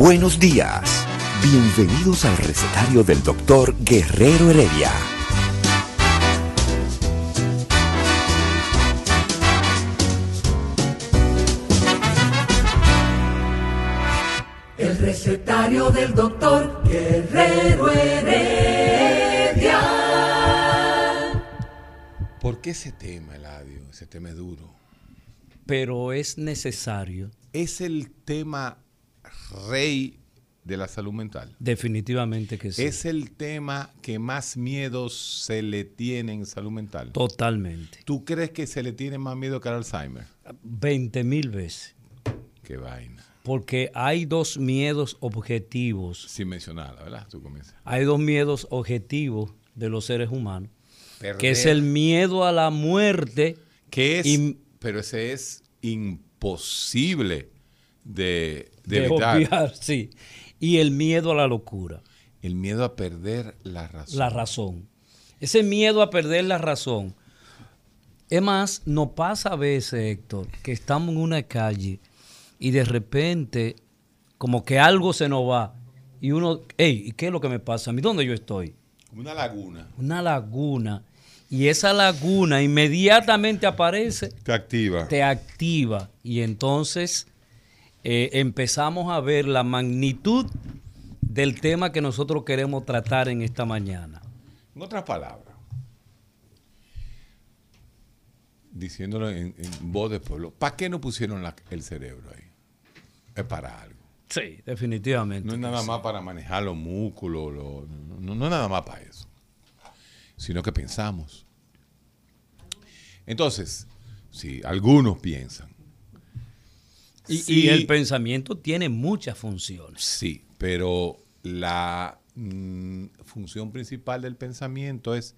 Buenos días. Bienvenidos al recetario del doctor Guerrero Heredia. El recetario del doctor Guerrero Heredia. ¿Por qué ese tema, Eladio? Ese tema es duro. Pero es necesario. Es el tema rey de la salud mental. Definitivamente que sí. Es el tema que más miedo se le tiene en salud mental. Totalmente. ¿Tú crees que se le tiene más miedo que al Alzheimer? 20 mil veces. Qué vaina. Porque hay dos miedos objetivos. Sin mencionarla, ¿verdad? Tú comienzas. Hay dos miedos objetivos de los seres humanos. Perder. Que es el miedo a la muerte. Que es, y- pero ese es imposible de, de de obviar, sí. Y el miedo a la locura. El miedo a perder la razón. La razón. Ese miedo a perder la razón. Es más, nos pasa a veces, Héctor, que estamos en una calle y de repente como que algo se nos va y uno, hey, ¿y qué es lo que me pasa a mí? ¿Dónde yo estoy? Como una laguna. Una laguna. Y esa laguna inmediatamente aparece, Te activa. te activa y entonces eh, empezamos a ver la magnitud del tema que nosotros queremos tratar en esta mañana. En otras palabras, diciéndolo en, en voz de pueblo, ¿para qué no pusieron la- el cerebro ahí? Es para algo. Sí, definitivamente. No es nada sí. más para manejar los músculos, lo- no, no- no es nada más para eso, sino que pensamos. Entonces, si algunos piensan, Y, Sí. y el pensamiento tiene muchas funciones. sí, pero la mm, función principal del pensamiento es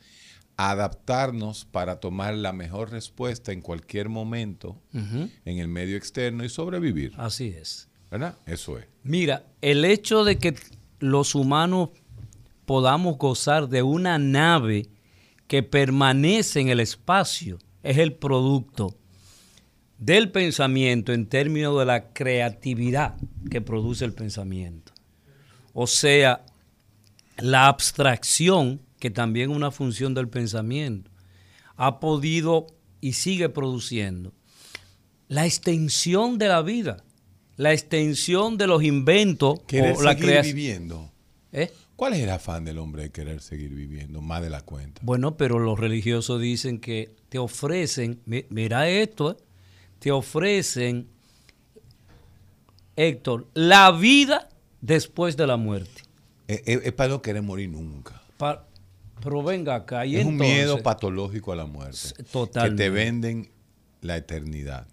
adaptarnos para tomar la mejor respuesta en cualquier momento en el medio externo y sobrevivir. Así es. ¿Verdad? Eso es. Mira, el hecho de que los humanos podamos gozar de una nave que permanece en el espacio es el producto del pensamiento en términos de la creatividad que produce el pensamiento. O sea, la abstracción, que también es una función del pensamiento, ha podido y sigue produciendo la extensión de la vida, la extensión de los inventos Querer o la seguir creación. viviendo. ¿Eh? ¿Cuál es el afán del hombre de querer seguir viviendo más de la cuenta? Bueno, pero los religiosos dicen que te ofrecen, mi- mira esto, ¿eh? Te ofrecen, Héctor, la vida después de la muerte. Es, para no querer morir nunca. Pero venga acá. Y es un miedo patológico a la muerte. totalmente. Que te venden la eternidad.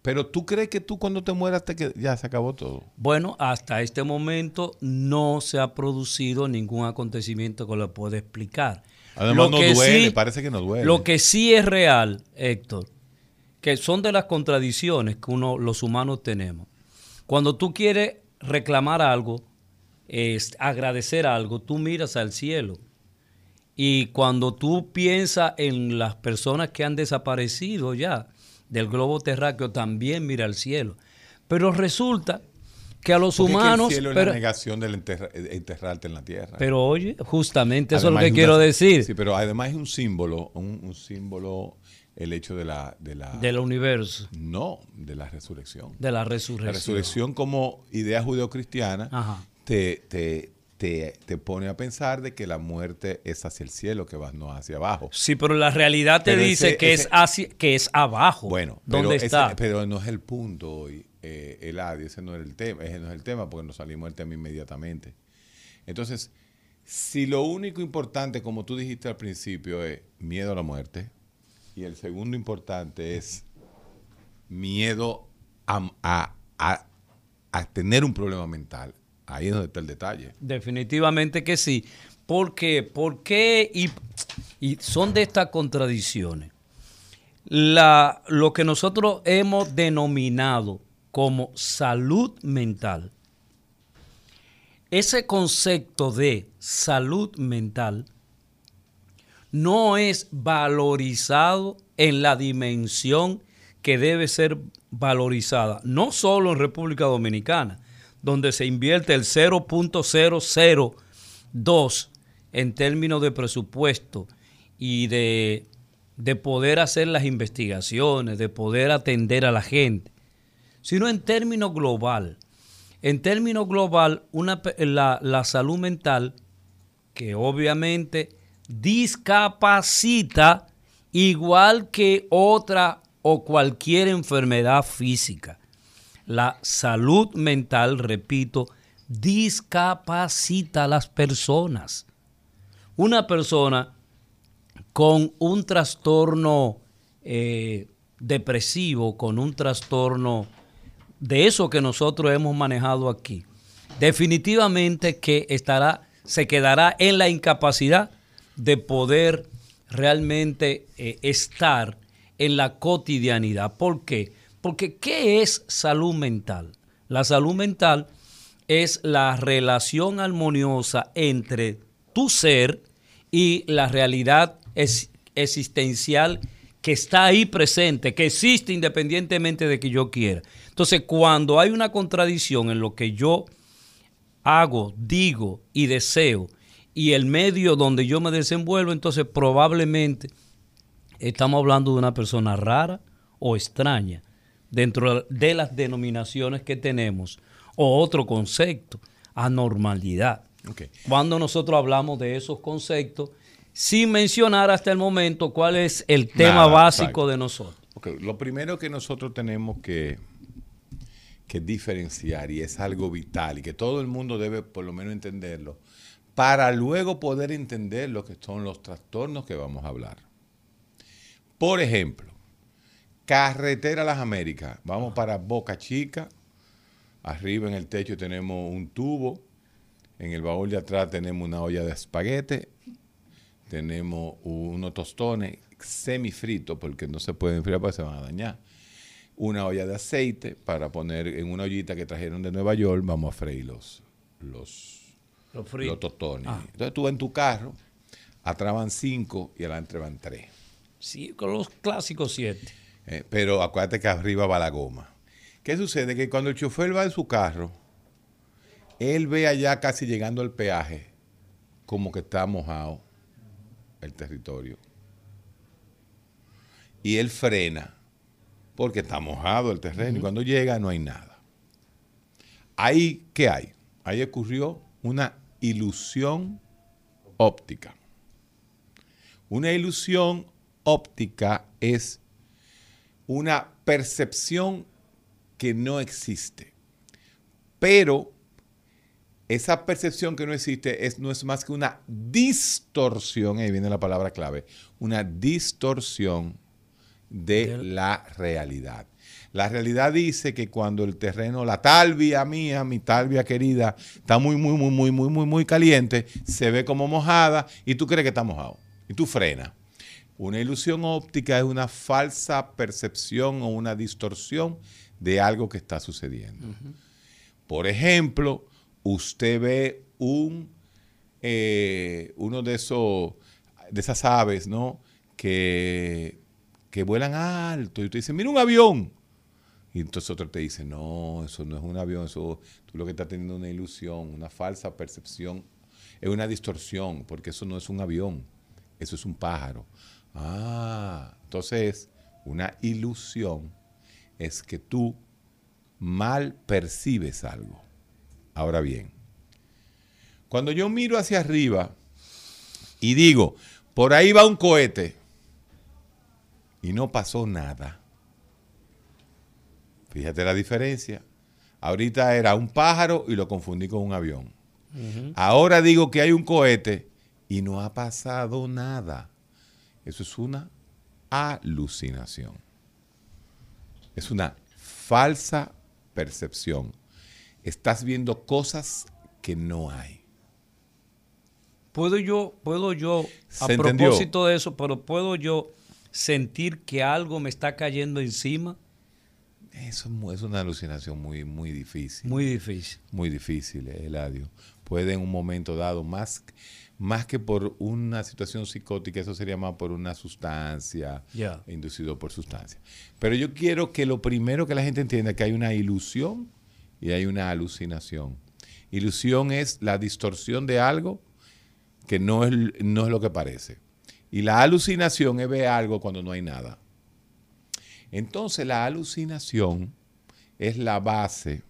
Pero tú crees que tú cuando te mueras te qued- ya se acabó todo. Bueno, hasta este momento no se ha producido ningún acontecimiento que lo pueda explicar. Además no que duele, parece que no duele. Lo que sí es real, Héctor, que son de las contradicciones que uno, los humanos tenemos. Cuando tú quieres reclamar algo, es agradecer algo, tú miras al cielo. Y cuando tú piensas en las personas que han desaparecido ya del globo terráqueo, también mira al cielo. Pero resulta que a los Porque es que humanos... el cielo es pero, la negación del enterra- enterrarte en la tierra. pero oye, justamente eso es lo que es quiero decir Sí, pero además es un símbolo, un, un símbolo el hecho de la, de la del universo, no, de la resurrección. de la La resurrección. resurrección como idea judeocristiana te, te, te, te pone a pensar de que la muerte es hacia el cielo, que vas no hacia abajo. Sí, pero la realidad te Pero dice ese- que ese- es hacia, que es abajo. Bueno, pero, ¿Dónde ese- está? pero no es el punto hoy, eh, Eladio, ese no es el tema, ese no es el tema porque nos salimos del tema inmediatamente. Entonces, Si lo único importante, como tú dijiste al principio, es miedo a la muerte, y el segundo importante es miedo a, tener un problema mental, ahí es donde está el detalle. Definitivamente que sí. ¿Por qué? ¿Por qué? Y, son de estas contradicciones. Lo que nosotros hemos denominado como salud mental ese concepto de salud mental no es valorizado en la dimensión que debe ser valorizada, no solo en República Dominicana, donde se invierte el 0.002 en términos de presupuesto y de, de poder hacer las investigaciones, de poder atender a la gente, sino en términos global. En términos global, una, la, la salud mental, que obviamente discapacita igual que otra o cualquier enfermedad física. La salud mental, repito, discapacita a las personas. Una persona con un trastorno eh, depresivo, con un trastorno de eso que nosotros hemos manejado aquí, definitivamente que estará, se quedará en la incapacidad de poder realmente eh, estar en la cotidianidad. ¿Por qué? Porque ¿qué es salud mental? La salud mental es la relación armoniosa entre tu ser y la realidad existencial que está ahí presente, que existe independientemente de que yo quiera. Entonces, cuando hay una contradicción en lo que yo hago, digo y deseo y el medio donde yo me desenvuelvo, entonces probablemente estamos hablando de una persona rara o extraña dentro de las denominaciones que tenemos o otro concepto, anormalidad. Cuando nosotros hablamos de esos conceptos, sin mencionar hasta el momento cuál es el tema básico de nosotros. Lo primero que nosotros tenemos que que diferenciar y es algo vital y que todo el mundo debe por lo menos entenderlo para luego poder entender lo que son los trastornos que vamos a hablar. Por ejemplo, carretera Las Américas, vamos para Boca Chica, arriba en el techo tenemos un tubo, en el baúl de atrás tenemos una olla de espaguete, tenemos unos tostones semifritos porque no se pueden enfriar porque se van a dañar. Una olla de aceite para poner en una ollita que trajeron de Nueva York, vamos a freír los, los, los, tostones. Ah. Entonces tú en tu carro, atrás van cinco y adelante van tres. Sí, con los clásicos siete. Eh, pero acuérdate que arriba va la goma. ¿Qué sucede? Que cuando el chofer va en su carro, él ve allá casi llegando al peaje, como que está mojado el territorio. Y él frena porque está mojado el terreno y cuando llega no hay nada. Ahí, ¿qué hay? Ahí ocurrió una ilusión óptica. Una ilusión óptica es una percepción que no existe. Pero esa percepción que no existe es, no es más que una distorsión, ahí viene la palabra clave, una distorsión de la realidad. La realidad dice que cuando el terreno, la talvia mía, mi talvia querida, está muy, muy, muy, muy, muy, muy, muy caliente, se ve como mojada y tú crees que está mojado. Y tú frenas. Una ilusión óptica es una falsa percepción o una distorsión de algo que está sucediendo. Por ejemplo, usted ve un, eh, uno de esos, de esas aves, ¿no? Que que vuelan alto y te dice, mira un avión. Y entonces otro te dice, no, eso no es un avión, eso tú lo que estás teniendo es una ilusión, una falsa percepción, es una distorsión, porque eso no es un avión, eso es un pájaro. Ah, entonces una ilusión es que tú mal percibes algo. Ahora bien, cuando yo miro hacia arriba y digo, por ahí va un cohete, y no pasó nada. Fíjate la diferencia. Ahorita era un pájaro y lo confundí con un avión. Ahora digo que hay un cohete y no ha pasado nada. Eso es una alucinación. Es una falsa percepción. Estás viendo cosas que no hay. Puedo yo, puedo yo, a propósito de eso, pero puedo yo sentir que algo me está cayendo encima. Eso es una alucinación muy, muy difícil. Muy difícil. Muy difícil, eh, Eladio. Puede en un momento dado, más, más que por una situación psicótica, eso sería más por una sustancia, inducido por sustancia. Pero yo quiero que lo primero que la gente entienda es que hay una ilusión y hay una alucinación. Ilusión es la distorsión de algo que no es, no es lo que parece. Y la alucinación es ver algo cuando no hay nada. Entonces la alucinación es la base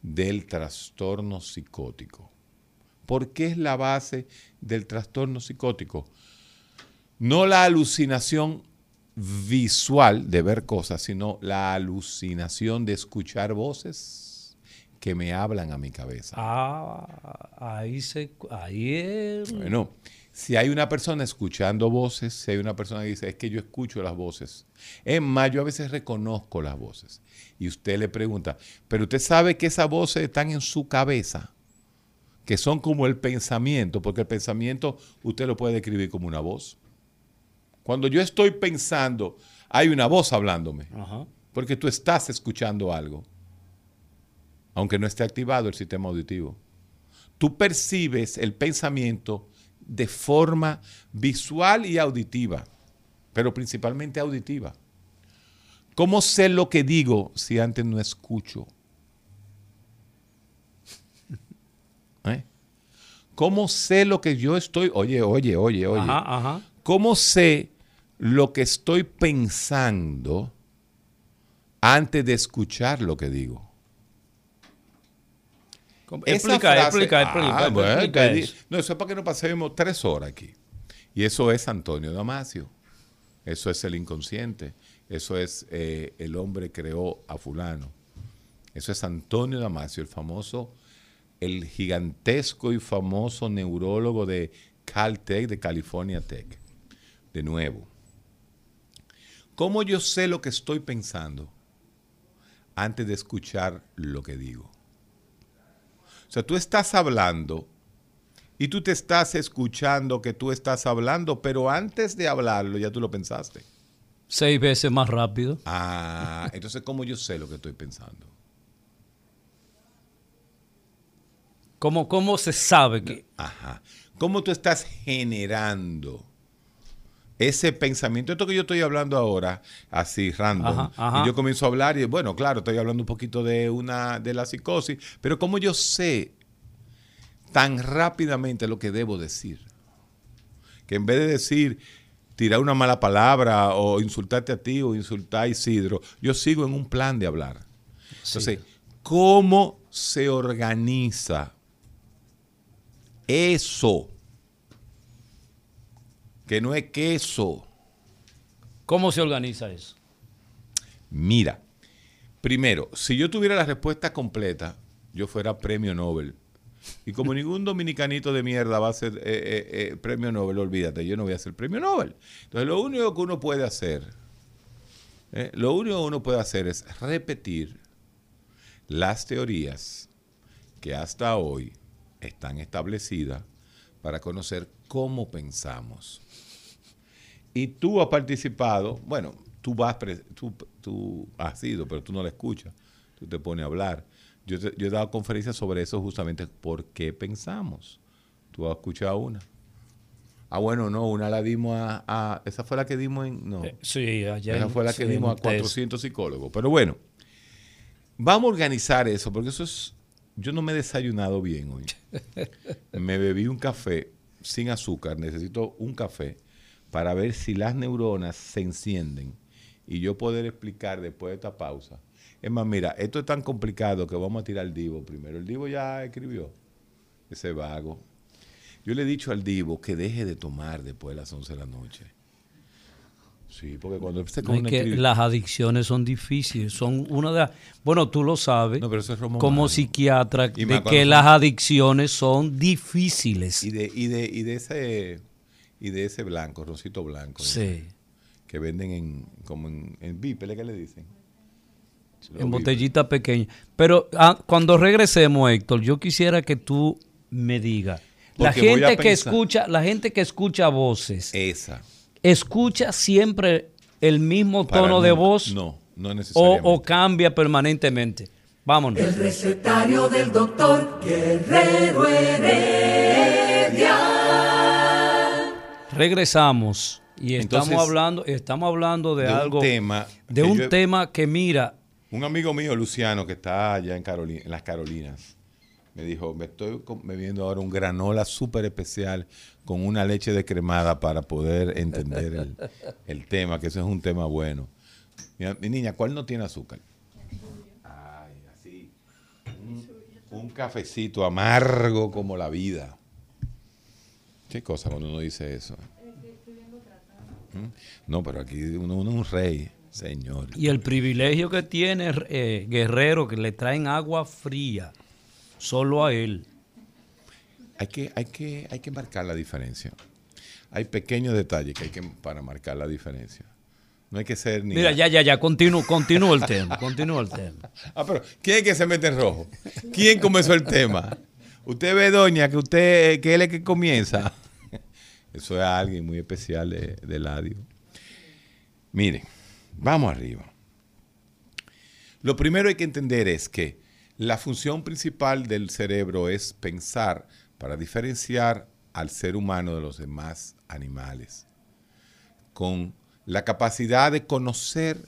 del trastorno psicótico. ¿Por qué es la base del trastorno psicótico? No la alucinación visual de ver cosas, sino la alucinación de escuchar voces que me hablan a mi cabeza. Ah, ahí se ahí es. Bueno, si hay una persona escuchando voces, si hay una persona que dice, es que yo escucho las voces. Es más, yo a veces reconozco las voces. Y usted le pregunta, pero usted sabe que esas voces están en su cabeza, que son como el pensamiento, porque el pensamiento usted lo puede describir como una voz. Cuando yo estoy pensando, hay una voz hablándome, porque tú estás escuchando algo, aunque no esté activado el sistema auditivo. Tú percibes el pensamiento de forma visual y auditiva, pero principalmente auditiva. ¿Cómo sé lo que digo si antes no escucho? ¿Eh? ¿Cómo sé lo que yo estoy? Oye, oye, oye, oye. ¿Cómo sé lo que estoy pensando antes de escuchar lo que digo? Explica, explica, explica, ah, No, eso es para que no pasemos tres horas aquí. Y eso es Antonio Damasio. Eso es el inconsciente. Eso es eh, el hombre creó a fulano. Eso es Antonio Damasio, el famoso, el gigantesco y famoso neurólogo de Caltech, de California Tech. De nuevo, ¿cómo yo sé lo que estoy pensando antes de escuchar lo que digo? O sea, tú estás hablando y tú te estás escuchando que tú estás hablando, pero antes de hablarlo ya tú lo pensaste. Seis veces más rápido. Ah, entonces ¿cómo yo sé lo que estoy pensando? ¿Cómo, cómo se sabe que...? Ajá. ¿Cómo tú estás generando ese pensamiento? Esto que yo estoy hablando ahora, así random, y yo comienzo a hablar y bueno, claro, estoy hablando un poquito de una de la psicosis, pero ¿cómo yo sé tan rápidamente lo que debo decir? Que en vez de decir tirar una mala palabra o insultarte a ti o insultar a Isidro, yo sigo en un plan de hablar. Entonces, ¿cómo se organiza eso? Que no es queso. ¿Cómo se organiza eso? Mira, primero, si yo tuviera la respuesta completa, yo fuera premio Nobel. Y como ningún dominicanito de mierda va a ser eh, eh, eh, premio Nobel, olvídate, yo no voy a ser premio Nobel. Entonces, lo único que uno puede hacer, lo único que uno puede hacer es repetir las teorías que hasta hoy están establecidas para conocer cómo pensamos. Y tú has participado, bueno, tú, vas, tú, tú has sido, pero tú no la escuchas, tú te pones a hablar. Yo, yo he dado conferencias sobre eso justamente, ¿por qué pensamos? Tú has escuchado una. Ah, bueno, no, una la dimos a, esa fue la que dimos en, no. Eh, sí, allá Esa fue la que dimos a 400 psicólogos. Pero bueno, vamos a organizar eso, porque eso es, yo no me he desayunado bien hoy. me bebí un café sin azúcar, necesito un café para ver si las neuronas se encienden y yo poder explicar después de esta pausa. Es más, mira, esto es tan complicado que vamos a tirar al Divo primero. El Divo ya escribió, ese vago. Yo le he dicho al Divo que deje de tomar después de las 11 de la noche. Sí, porque cuando se No, es que las adicciones son difíciles, son una de las... Bueno, tú lo sabes No, pero eso es como psiquiatra, Y de que son- las adicciones son difíciles. y de, y de, y de ese y de ese blanco, rosito blanco, Sí, que venden en como en, en Vipele, ¿qué le dicen? Los en botellita pequeña. Pero ah, cuando regresemos, Héctor, yo quisiera que tú me digas, la gente que escucha, la gente que escucha voces, Esa. escucha siempre el mismo Para tono de voz No, no o, necesariamente. o cambia permanentemente. Vámonos. El recetario del doctor Guerrero Heredia. Regresamos y estamos hablando, estamos hablando de, de un algo, tema de un yo tema que mira, Un amigo mío, Luciano, que está allá en, Carolina, en las Carolinas, me dijo, me estoy bebiendo ahora un granola súper especial con una leche descremada para poder entender el, el tema, que eso es un tema bueno. Mira, mi niña, ¿cuál no tiene azúcar? Ay, así. Un, un cafecito amargo como la vida. Qué cosa cuando uno dice eso. ¿Mm? No, pero aquí uno, uno es un rey, señor. y el privilegio que tiene eh, Guerrero, que le traen agua fría, solo a él. Hay que, hay que, hay que marcar la diferencia. Hay pequeños detalles que hay que para marcar la diferencia. No hay que ser ni. Mira, ya, ya, ya, continúa continúa el tema, continúa el tema. Ah, pero ¿quién es que se mete en rojo? ¿Quién comenzó el tema? Usted ve, doña, que usted, que él es que comienza. Eso es alguien muy especial de, de Ladio. Miren, vamos arriba. Lo primero hay que entender es que la función principal del cerebro es pensar para diferenciar al ser humano de los demás animales. Con la capacidad de conocer,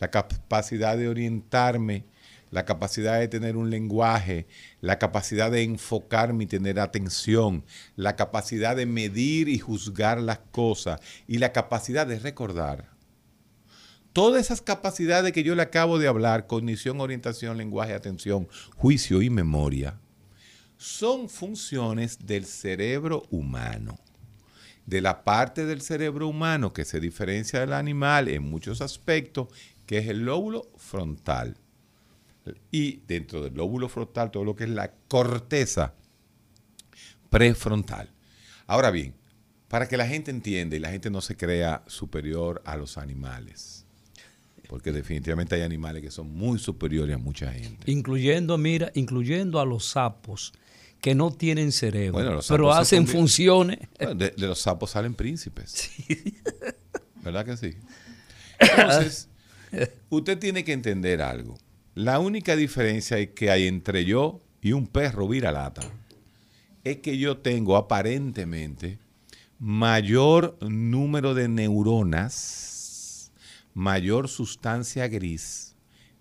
la capacidad de orientarme, la capacidad de tener un lenguaje, la capacidad de enfocarme y tener atención, la capacidad de medir y juzgar las cosas y la capacidad de recordar. Todas esas capacidades que yo le acabo de hablar, cognición, orientación, lenguaje, atención, juicio y memoria, son funciones del cerebro humano. De la parte del cerebro humano que se diferencia del animal en muchos aspectos, que es el lóbulo frontal. Y dentro del lóbulo frontal, todo lo que es la corteza prefrontal. Ahora bien, para que la gente entienda y la gente no se crea superior a los animales, porque definitivamente hay animales que son muy superiores a mucha gente. Incluyendo, mira, incluyendo a los sapos que no tienen cerebro, Bueno, los pero hacen funciones. Bueno, de, de los sapos salen príncipes. ¿Verdad que sí? Entonces, usted tiene que entender algo. La única diferencia que hay entre yo y un perro viralata es que yo tengo aparentemente mayor número de neuronas, mayor sustancia gris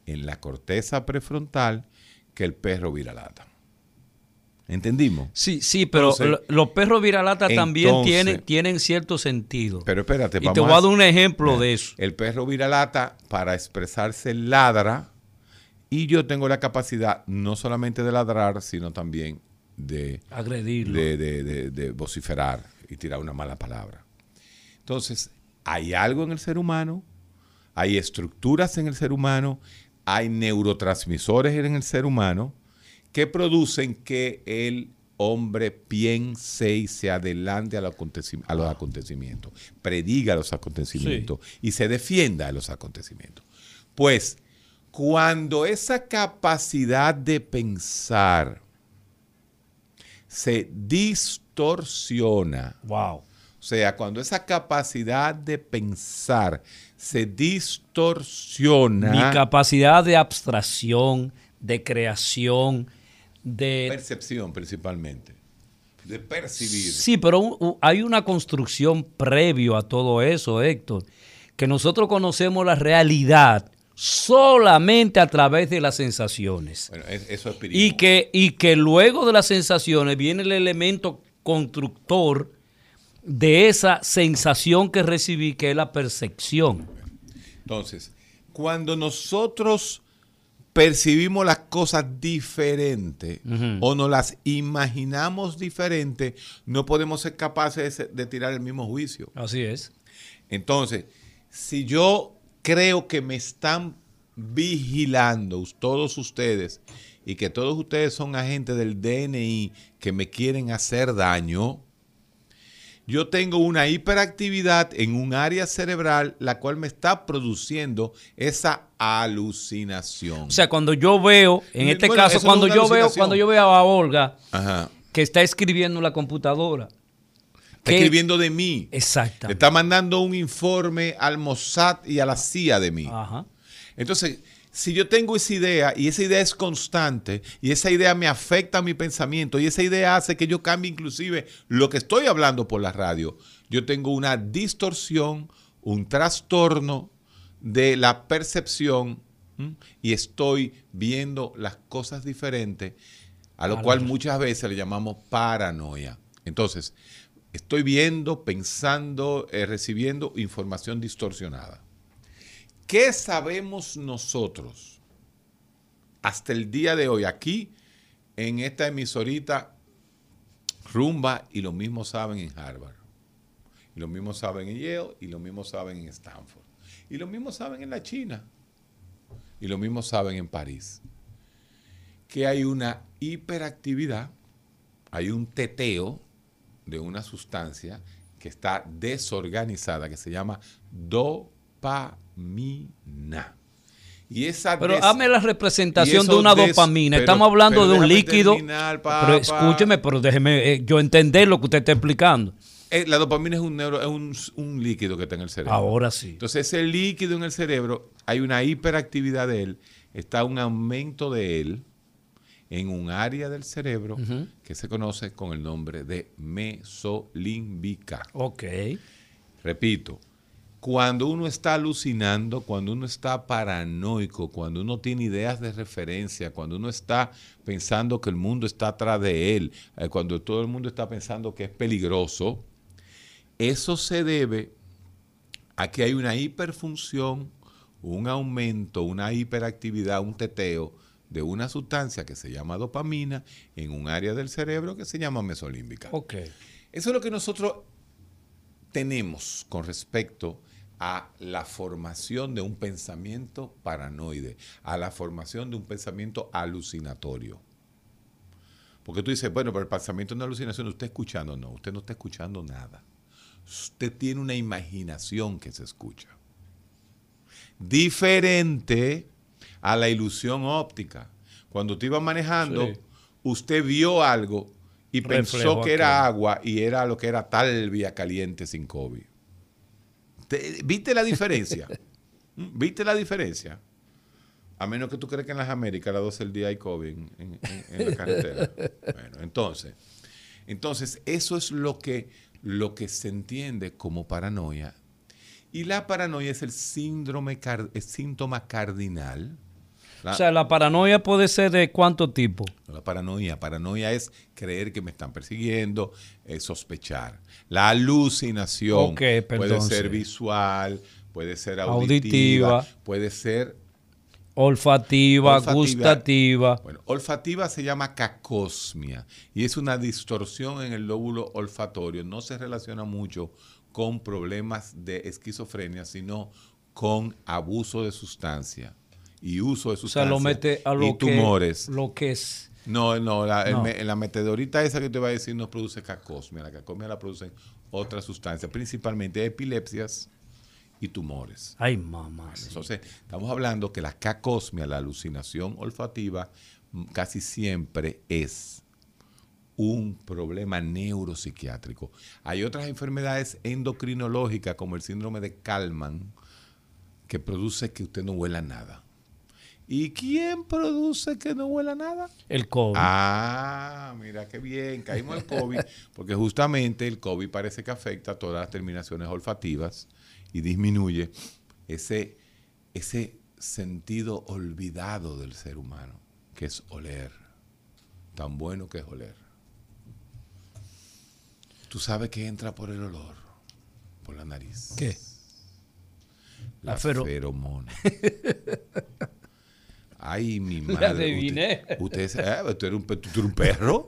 en la corteza prefrontal que el perro viralata. ¿Entendimos? Sí, sí, pero Entonces, los perros viralata también tienen, tienen cierto sentido. Pero espérate, y te voy a dar un ejemplo de eso. El perro viralata, para expresarse, ladra. Y yo tengo la capacidad no solamente de ladrar, sino también de, Agredirlo. de, de- de- de vociferar y tirar una mala palabra. Entonces, hay algo en el ser humano, hay estructuras en el ser humano, hay neurotransmisores en el ser humano que producen que el hombre piense y se adelante a, los aconteci- a los acontecimientos, prediga los acontecimientos y se defienda de los acontecimientos. Pues, cuando esa capacidad de pensar se distorsiona, Wow. o sea, cuando esa capacidad de pensar se distorsiona, Mi capacidad de abstracción, de creación, de... percepción principalmente, de percibir. Sí, pero hay una construcción previo a todo eso, Héctor, que nosotros conocemos la realidad solamente a través de las sensaciones. Bueno, es- eso es Y que, y que luego de las sensaciones viene el elemento constructor de esa sensación que recibí, que es la percepción. Entonces, cuando nosotros percibimos las cosas diferentes o nos las imaginamos diferentes, no podemos ser capaces de, de tirar el mismo juicio. Así es. Entonces, si yo creo que me están vigilando todos ustedes y que todos ustedes son agentes del DNI que me quieren hacer daño, yo tengo una hiperactividad en un área cerebral la cual me está produciendo esa alucinación. O sea, cuando yo veo, en este caso, cuando yo veo, cuando yo veo a Olga que está escribiendo en la computadora. Está escribiendo de mí. Exacto. Está mandando un informe al Mossad y a la CIA de mí. Ajá. Entonces, si yo tengo esa idea y esa idea es constante y esa idea me afecta a mi pensamiento y esa idea hace que yo cambie inclusive lo que estoy hablando por la radio, yo tengo una distorsión, un trastorno de la percepción y estoy viendo las cosas diferentes, a lo cual muchas veces le llamamos paranoia. Entonces, estoy viendo, pensando, eh, recibiendo información distorsionada. ¿Qué sabemos nosotros hasta el día de hoy aquí en esta emisorita rumba y lo mismo saben en Harvard? Y lo mismo saben en Yale y lo mismo saben en Stanford. Y lo mismo saben en la China. Y lo mismo saben en París. Que hay una hiperactividad, hay un teteo de una sustancia que está desorganizada, que se llama dopamina. Y esa pero hazme la representación de una dopamina. Estamos hablando de un líquido. pero escúcheme, pero déjeme eh, yo entender lo que usted está explicando. Eh, la dopamina es un neuro, es un, líquido que está en el cerebro. Ahora sí. Entonces, ese líquido en el cerebro, hay una hiperactividad de él, está un aumento de él en un área del cerebro que se conoce con el nombre de mesolímbica. Ok. Repito, cuando uno está alucinando, cuando uno está paranoico, cuando uno tiene ideas de referencia, cuando uno está pensando que el mundo está atrás de él, eh, cuando todo el mundo está pensando que es peligroso, eso se debe a que hay una hiperfunción, un aumento, una hiperactividad, un teteo de una sustancia que se llama dopamina en un área del cerebro que se llama mesolímbica. Okay. Eso es lo que nosotros tenemos con respecto a la formación de un pensamiento paranoide, a la formación de un pensamiento alucinatorio. Porque tú dices, bueno, pero el pensamiento es una alucinación, usted está escuchando, no, usted no está escuchando nada. Usted tiene una imaginación que se escucha. Diferente a la ilusión óptica. Cuando usted iba manejando, usted vio algo y pensó que era agua y era lo que era talvia caliente sin COVID. ¿Viste la diferencia? ¿Mm? ¿Viste la diferencia? A menos que tú creas que en las Américas a las 12 del día hay COVID en, la carretera. Bueno, entonces, entonces eso es lo que, lo que se entiende como paranoia. Y la paranoia es el síndrome, el síntoma cardinal. O sea, la paranoia puede ser de cuánto tipo? La paranoia, paranoia es creer que me están persiguiendo, es sospechar. La alucinación puede ser visual, puede ser auditiva, puede ser olfativa, gustativa. Bueno, olfativa se llama cacosmia y es una distorsión en el lóbulo olfatorio. No se relaciona mucho con problemas de esquizofrenia, sino con abuso de sustancia y uso de sustancia o sea, lo mete a lo y tumores. lo que es no, no, la, la metedorita esa que te va a decir no produce cacosmia. La cacosmia la producen otras sustancias, principalmente epilepsias y tumores. Ay, mamá. Entonces, estamos hablando que la cacosmia, la alucinación olfativa, mm, casi siempre es un problema neuropsiquiátrico. Hay otras enfermedades endocrinológicas como el síndrome de Kalman que produce que usted no huela nada. ¿Y quién produce que no huela nada? El COVID. Ah, mira qué bien, caímos al COVID, porque justamente el COVID parece que afecta todas las terminaciones olfativas y disminuye ese, ese sentido olvidado del ser humano, que es oler. Tan bueno que es oler. Tú sabes que entra por el olor, por la nariz. ¿Qué? La, feromona. Ay, mi madre. adiviné. Usted, usted, eh, tú, eres un, pe- tú eres un perro.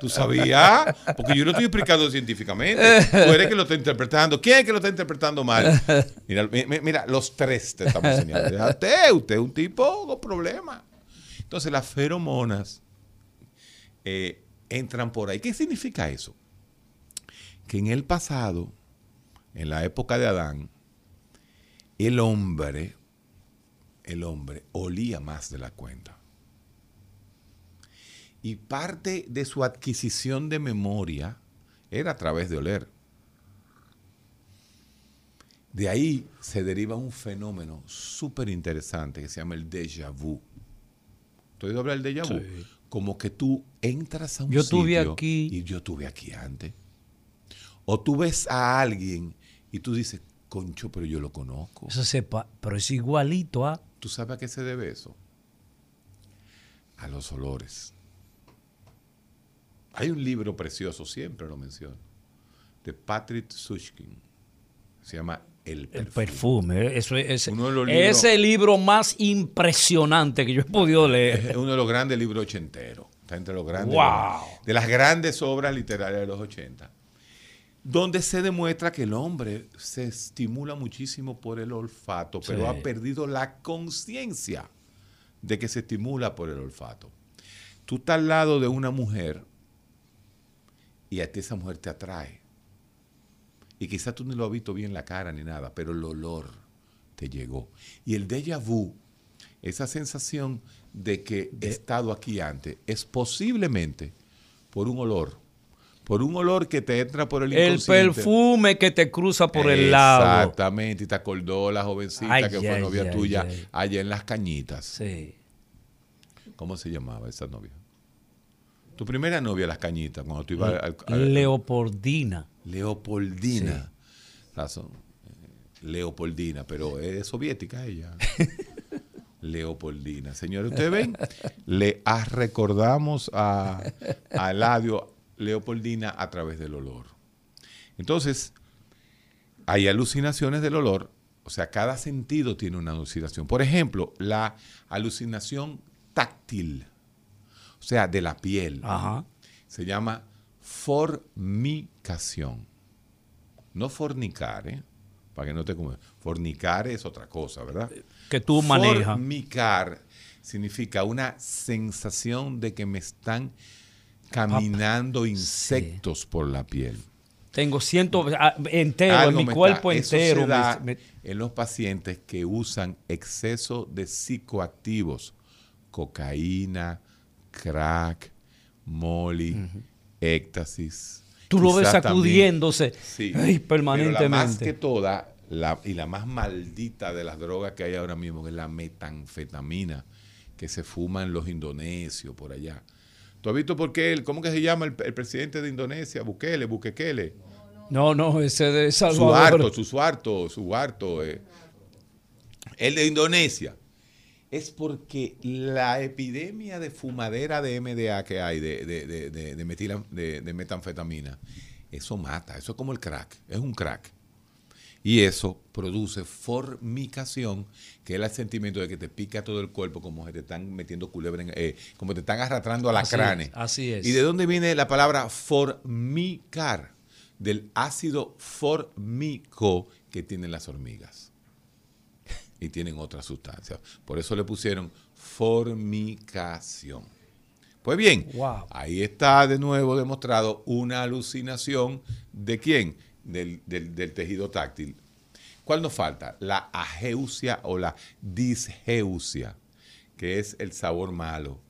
¿Tú sabías? Porque yo no estoy explicando científicamente. Tú eres que lo está interpretando. ¿Quién es que lo está interpretando mal? Mira, mi- mi- mira los tres te estamos enseñando. Usted, usted es un tipo con problemas. Entonces, las feromonas eh, entran por ahí. ¿Qué significa eso? Que en el pasado, en la época de Adán, el hombre, el hombre olía más de la cuenta. Y parte de su adquisición de memoria era a través de oler. De ahí se deriva un fenómeno súper interesante que se llama el déjà vu. ¿Tú has oído hablar del déjà vu? Sí. Como que tú entras a un Yo sitio aquí. y yo estuve aquí antes. O tú ves a alguien y tú dices, concho, pero yo lo conozco. Eso sepa, pero es igualito a. ¿Tú sabes a qué se debe eso? A los olores. Hay un libro precioso, siempre lo menciono, de Patrick Sushkin. Se llama El Perfume. El perfume. Eso es, libros- ese libro más impresionante que yo he podido leer. Es uno de los grandes libros ochenteros. Está entre los grandes. Wow. De las grandes obras literarias de los 80. Donde se demuestra que el hombre se estimula muchísimo por el olfato, pero Sí. ha perdido la conciencia de que se estimula por el olfato. Tú estás al lado de una mujer y a ti esa mujer te atrae. Y quizás tú no lo has visto bien la cara ni nada, pero el olor te llegó. Y el déjà vu, esa sensación de que he estado aquí antes, es posiblemente por un olor. Por un olor que te entra por el El inconsciente. perfume que te cruza por el lado. Exactamente. Y te acordó la jovencita Ay, que fue novia ay, tuya allá en las cañitas. Sí. ¿Cómo se llamaba esa novia? Tu primera novia, las cañitas, cuando tú ibas al, al- Leopoldina. Leopoldina. Razón. Eh, Leopoldina, pero es soviética ella. Leopoldina. Señores, ustedes ven, le recordamos a, a Eladio Leopoldina a través del olor. Entonces, hay alucinaciones del olor, o sea, cada sentido tiene una alucinación. Por ejemplo, la alucinación táctil, o sea, de la piel, Ajá. se llama formicación. No fornicar, ¿eh? Para que no te comas. Fornicar es otra cosa, ¿verdad? Que tú manejas. Formicar significa una sensación de que me están caminando insectos por la piel. Tengo ciento ah, entero, Algo en mi cuerpo está- entero. me- me- en los pacientes que usan exceso de psicoactivos, cocaína, crack, molly, éxtasis. tú lo ves también- sacudiéndose Sí, ay, pero la más que permanentemente. toda la- y la más maldita de las drogas que hay ahora mismo, que es la metanfetamina, que se fuma en los indonesios por allá. ¿Tú has visto por qué? el- ¿Cómo que se llama el, el presidente de Indonesia? Bukele, Bukele. No, no, ese de Suharto, Salvador. su Suharto, Suharto. eh. El de Indonesia. Es porque la epidemia de fumadera de MDA que hay, de, de, de, de- de metila- de- de metanfetamina, eso mata. Eso es como el crack. Es un crack. Y eso produce formicación, que es el sentimiento de que te pica todo el cuerpo, como se te están metiendo culebra, en- eh, como te están arrastrando a la Así crane. es, así es. ¿Y de dónde viene la palabra formicar? Del ácido formico que tienen las hormigas. Y tienen otras sustancias. Por eso le pusieron formicación. Pues bien, Wow. ahí está de nuevo demostrado una alucinación de quién? Del, del- del tejido táctil. ¿Cuál nos falta? La ageusia o la disgeusia, que es el sabor malo.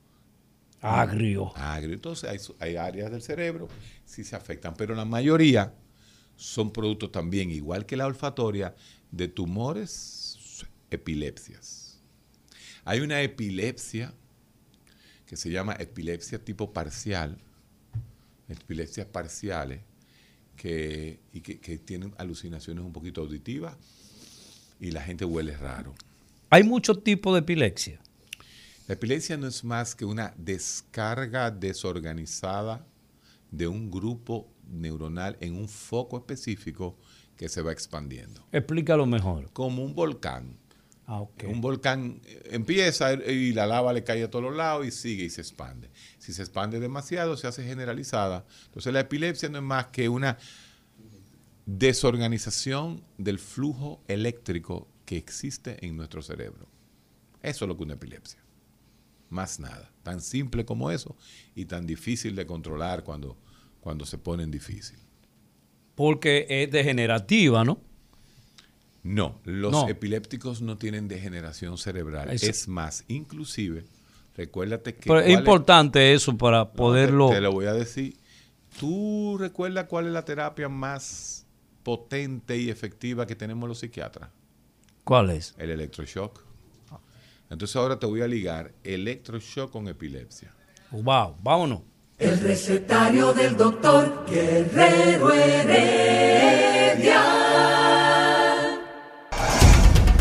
Agrio. agrio. Entonces hay áreas del cerebro sí se afectan, pero la mayoría son productos también, igual que la olfatoria, de tumores, epilepsias. Hay una epilepsia que se llama epilepsia tipo parcial, epilepsias parciales, que, y que, que tienen alucinaciones un poquito auditivas y la gente huele raro. Hay muchos tipos de epilepsia. La epilepsia no es más que una descarga desorganizada de un grupo neuronal en un foco específico que se va expandiendo. Explícalo mejor. Como un volcán. Ah. Un volcán eh, empieza y la lava le cae a todos los lados y sigue y se expande. Si se expande demasiado, se hace generalizada. Entonces la epilepsia no es más que una desorganización del flujo eléctrico que existe en nuestro cerebro. Eso es lo que una epilepsia. Más nada. Tan simple como eso y tan difícil de controlar cuando, cuando se ponen difícil. Porque es degenerativa, ¿no? No, los No. epilépticos no tienen degeneración cerebral. Eso- Es más, inclusive, recuérdate que... Pero es importante eso para te- poderlo... Te, lo voy a decir. ¿Tú recuerdas cuál es la terapia más potente y efectiva que tenemos los psiquiatras? ¿Cuál es? El electroshock. Entonces ahora te voy a ligar electroshock con epilepsia. Wow, vámonos. El recetario del doctor Guerrero Heredia.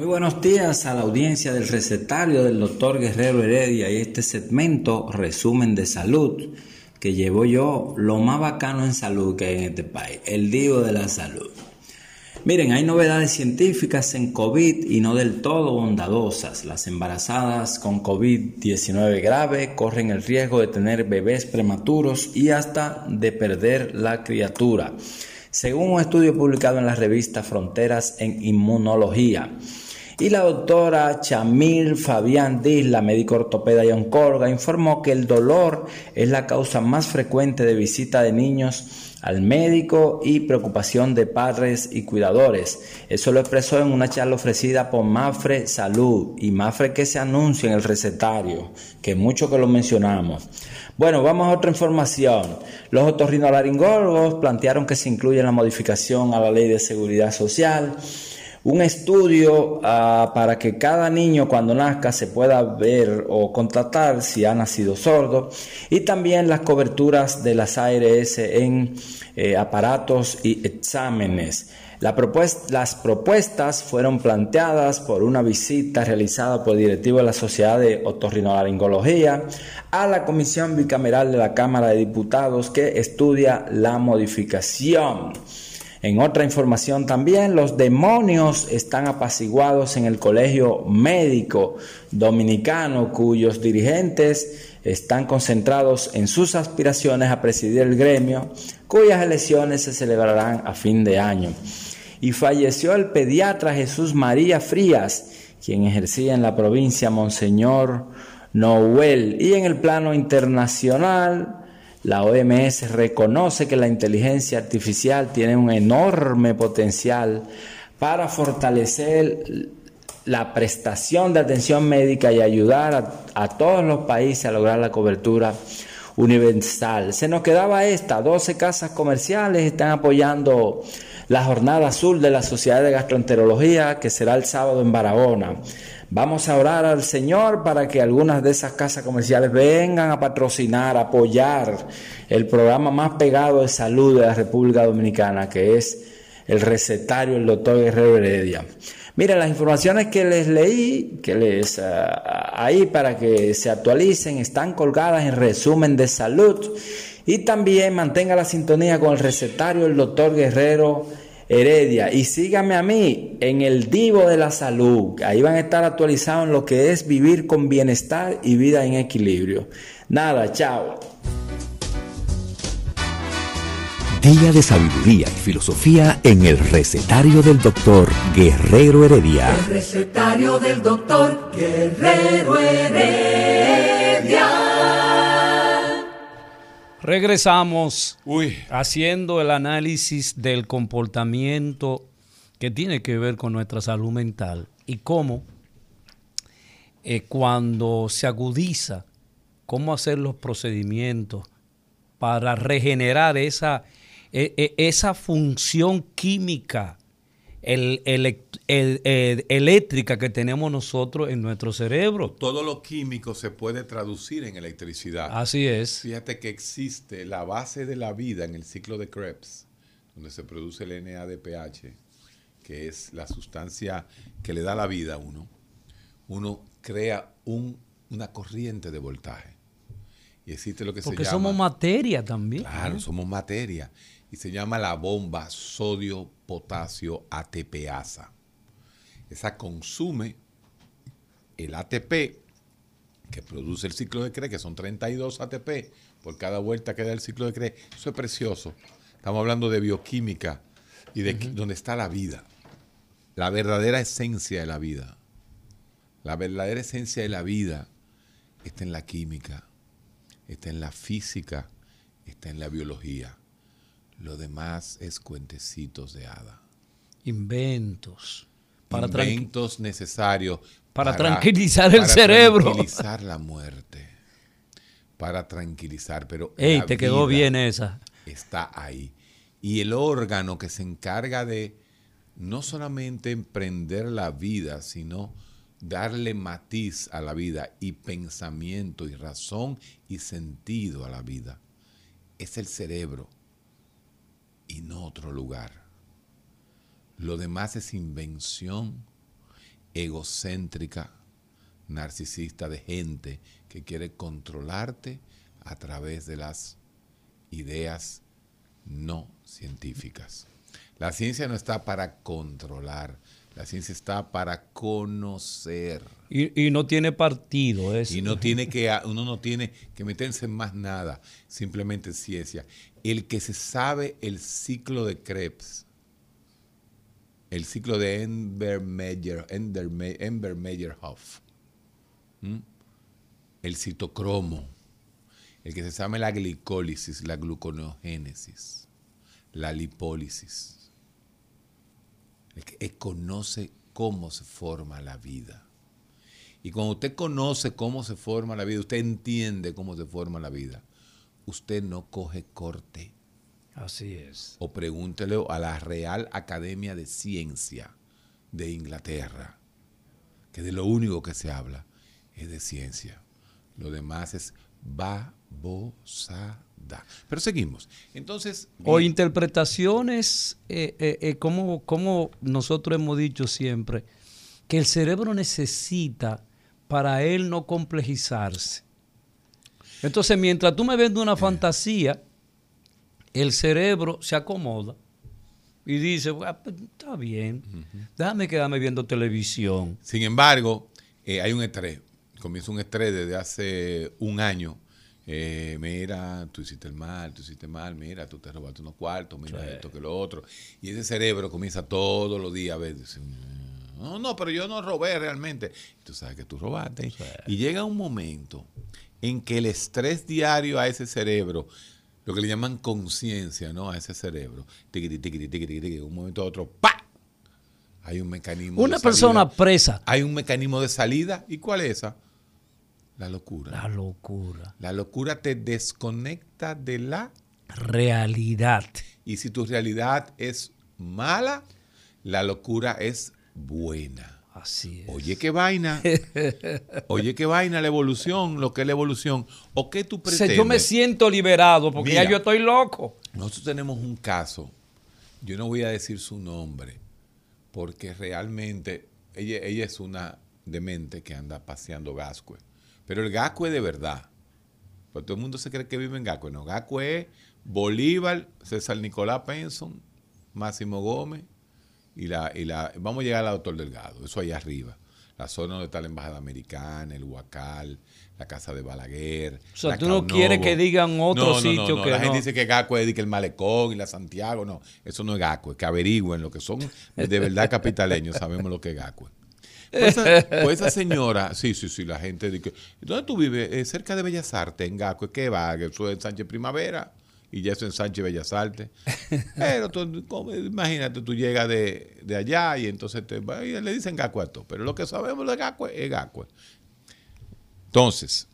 Muy buenos días a la audiencia del recetario del doctor Guerrero Heredia y este segmento resumen de salud que llevo yo lo más bacano en salud que hay en este país, el Divo de la Salud. Miren, hay novedades científicas en COVID y no del todo bondadosas. Las embarazadas con COVID-19 grave corren el riesgo de tener bebés prematuros y hasta de perder la criatura, según un estudio publicado en la revista Fronteras en Inmunología. Y la doctora Chamil Fabián Disla, médico ortopeda y oncóloga, informó que el dolor es la causa más frecuente de visita de niños al médico y preocupación de padres y cuidadores. Eso lo expresó en una charla ofrecida por Mafre Salud y Mafre que se anuncia en el recetario, que mucho que lo mencionamos. Bueno, vamos a otra información. Los otorrinolaringólogos plantearon que se incluya la modificación a la ley de seguridad social un estudio ah, para que cada niño cuando nazca se pueda ver o contratar si ha nacido sordo y también las coberturas de las ARS en eh, aparatos y exámenes. La propues- las propuestas fueron planteadas por una visita realizada por el directivo de la Sociedad de Otorrinolaringología a la Comisión Bicameral de la Cámara de Diputados que estudia la modificación. En otra información también, los demonios están apaciguados en el Colegio Médico Dominicano, cuyos dirigentes están concentrados en sus aspiraciones a presidir el gremio, cuyas elecciones se celebrarán a fin de año. Y falleció el pediatra Jesús María Frías, quien ejercía en la provincia Monseñor Noel. Y en el plano internacional, la OMS reconoce que la inteligencia artificial tiene un enorme potencial para fortalecer la prestación de atención médica y ayudar a, todos los países a lograr la cobertura universal. Se nos quedaba esta, 12 casas comerciales están apoyando la jornada azul de la Sociedad de Gastroenterología que será el sábado en Barahona. Vamos a orar al Señor para que algunas de esas casas comerciales vengan a patrocinar, a apoyar el programa más pegado de salud de la República Dominicana, que es el recetario del doctor Guerrero Heredia. Mira, las informaciones que les leí, que les ah, ahí para que se actualicen, están colgadas en resumen de salud. Y también mantenga la sintonía con el recetario del doctor Guerrero Heredia. Y sígame a mí en el Divo de la Salud. Ahí van a estar actualizados en lo que es vivir con bienestar y vida en equilibrio. Nada, chao. Día de sabiduría y filosofía en el recetario del doctor Guerrero Heredia. El recetario del doctor Guerrero Heredia. Regresamos Uy, haciendo el análisis del comportamiento que tiene que ver con nuestra salud mental y cómo eh, cuando se agudiza, cómo hacer los procedimientos para regenerar esa, e- e- esa función química el, el- el- eléctrica que tenemos nosotros en nuestro cerebro. Todo lo químico se puede traducir en electricidad. Así es. Fíjate que existe la base de la vida en el ciclo de Krebs, donde se produce el NADPH, que es la sustancia que le da la vida a uno. Uno crea un- una corriente de voltaje. Y existe lo que Porque se llama... somos materia también. Claro, somos materia. Y se llama la bomba sodio-potasio ATPasa. Esa consume el ATP que produce el ciclo de Krebs, que son 32 ATP por cada vuelta que da el ciclo de Krebs. Eso es precioso. Estamos hablando de bioquímica y de qui- donde está la vida. La verdadera esencia de la vida. La verdadera esencia de la vida está en la química, está en la física, está en la biología. Lo demás es cuentecitos de hada. Inventos. Para, Inventos necesarios para tranquilizar el cerebro. tranquilizar la muerte. Para tranquilizar, pero Ey, te quedó bien esa. está ahí. Y el órgano que se encarga de no solamente emprender la vida, sino darle matiz a la vida y pensamiento y razón y sentido a la vida, es el cerebro y no otro lugar. Lo demás es invención egocéntrica, narcisista de gente que quiere controlarte a través de las ideas no científicas. La ciencia no está para controlar, la ciencia está para conocer. Y, y no tiene partido. Es, Y no tiene que, uno no tiene que meterse en más nada, simplemente ciencia. El que se sabe el ciclo de Krebs, el ciclo de Enbermeyer, Enderme- Enbermeyer-Hoff, ¿m? el citocromo, el que se sabe la glicólisis, la gluconeogénesis, la lipólisis, el que conoce cómo se forma la vida. Y cuando usted conoce cómo se forma la vida, usted entiende cómo se forma la vida, usted no coge corte. Así es. O pregúntele a la Real Academia de Ciencia de Inglaterra, que de lo único que se habla es de ciencia. Lo demás es babosada. Pero seguimos. Entonces, O interpretaciones, eh, eh, eh, como, como nosotros hemos dicho siempre, que el cerebro necesita para él no complejizarse. Entonces, mientras tú me vendes una fantasía, el cerebro se acomoda y dice, "Ah, pues, está bien, déjame quedarme viendo televisión. Sin embargo, eh, hay un estrés. Comienza un estrés desde hace un año. Eh, mira, tú hiciste el mal, tú hiciste mal, mira, tú te robaste unos cuartos, mira esto que lo otro. Y ese cerebro comienza todos los días a ver, dice, "Mm, no, no, pero yo no robé realmente. Y tú sabes que tú robaste. Y llega un momento en que el estrés diario a ese cerebro, lo que le llaman conciencia, ¿no? A ese cerebro, de un momento a otro, ¡pa! Hay un mecanismo. Una de persona salida. presa. Hay un mecanismo de salida. ¿Y cuál es esa? La locura. La locura. La locura te desconecta de la... Realidad. Y si tu realidad es mala, la locura es buena. Así es. Oye, qué vaina. Oye, qué vaina la evolución, lo que es la evolución. ¿O qué tú O sea, pretendes? yo me siento liberado porque Mira. ya yo estoy loco. Nosotros tenemos un caso, yo no voy a decir su nombre, porque realmente ella, ella es una demente que anda paseando Gascue. Pero el Gascue de verdad. Pues todo el mundo se cree que vive en Gascue. No, Gascue es Bolívar, César Nicolás Penson, Máximo Gómez y la, y la vamos a llegar al doctor Delgado, eso allá arriba. La zona donde está la Embajada Americana, el Huacal, la Casa de Balaguer. O sea, la tú no quieres que digan otro No, no, sitio no. que La no. gente dice que Gascue es que el Malecón y la Santiago. No, eso no es Gascue. Que averigüen lo que son de verdad capitaleños. Sabemos lo que es Gascue. Pues esa, pues esa señora, sí, sí, sí, la gente dice, ¿dónde tú vives? Eh, cerca de Bellas Artes, en Gascue. ¿Qué va? Que Eso es en Sánchez Primavera y ya eso en Sánchez Bellas Artes. Pero tú, como- imagínate, tú llegas de, de allá y entonces te, y le dicen Gascue a todo. Pero lo que sabemos de Gascue es Gascue. Entonces,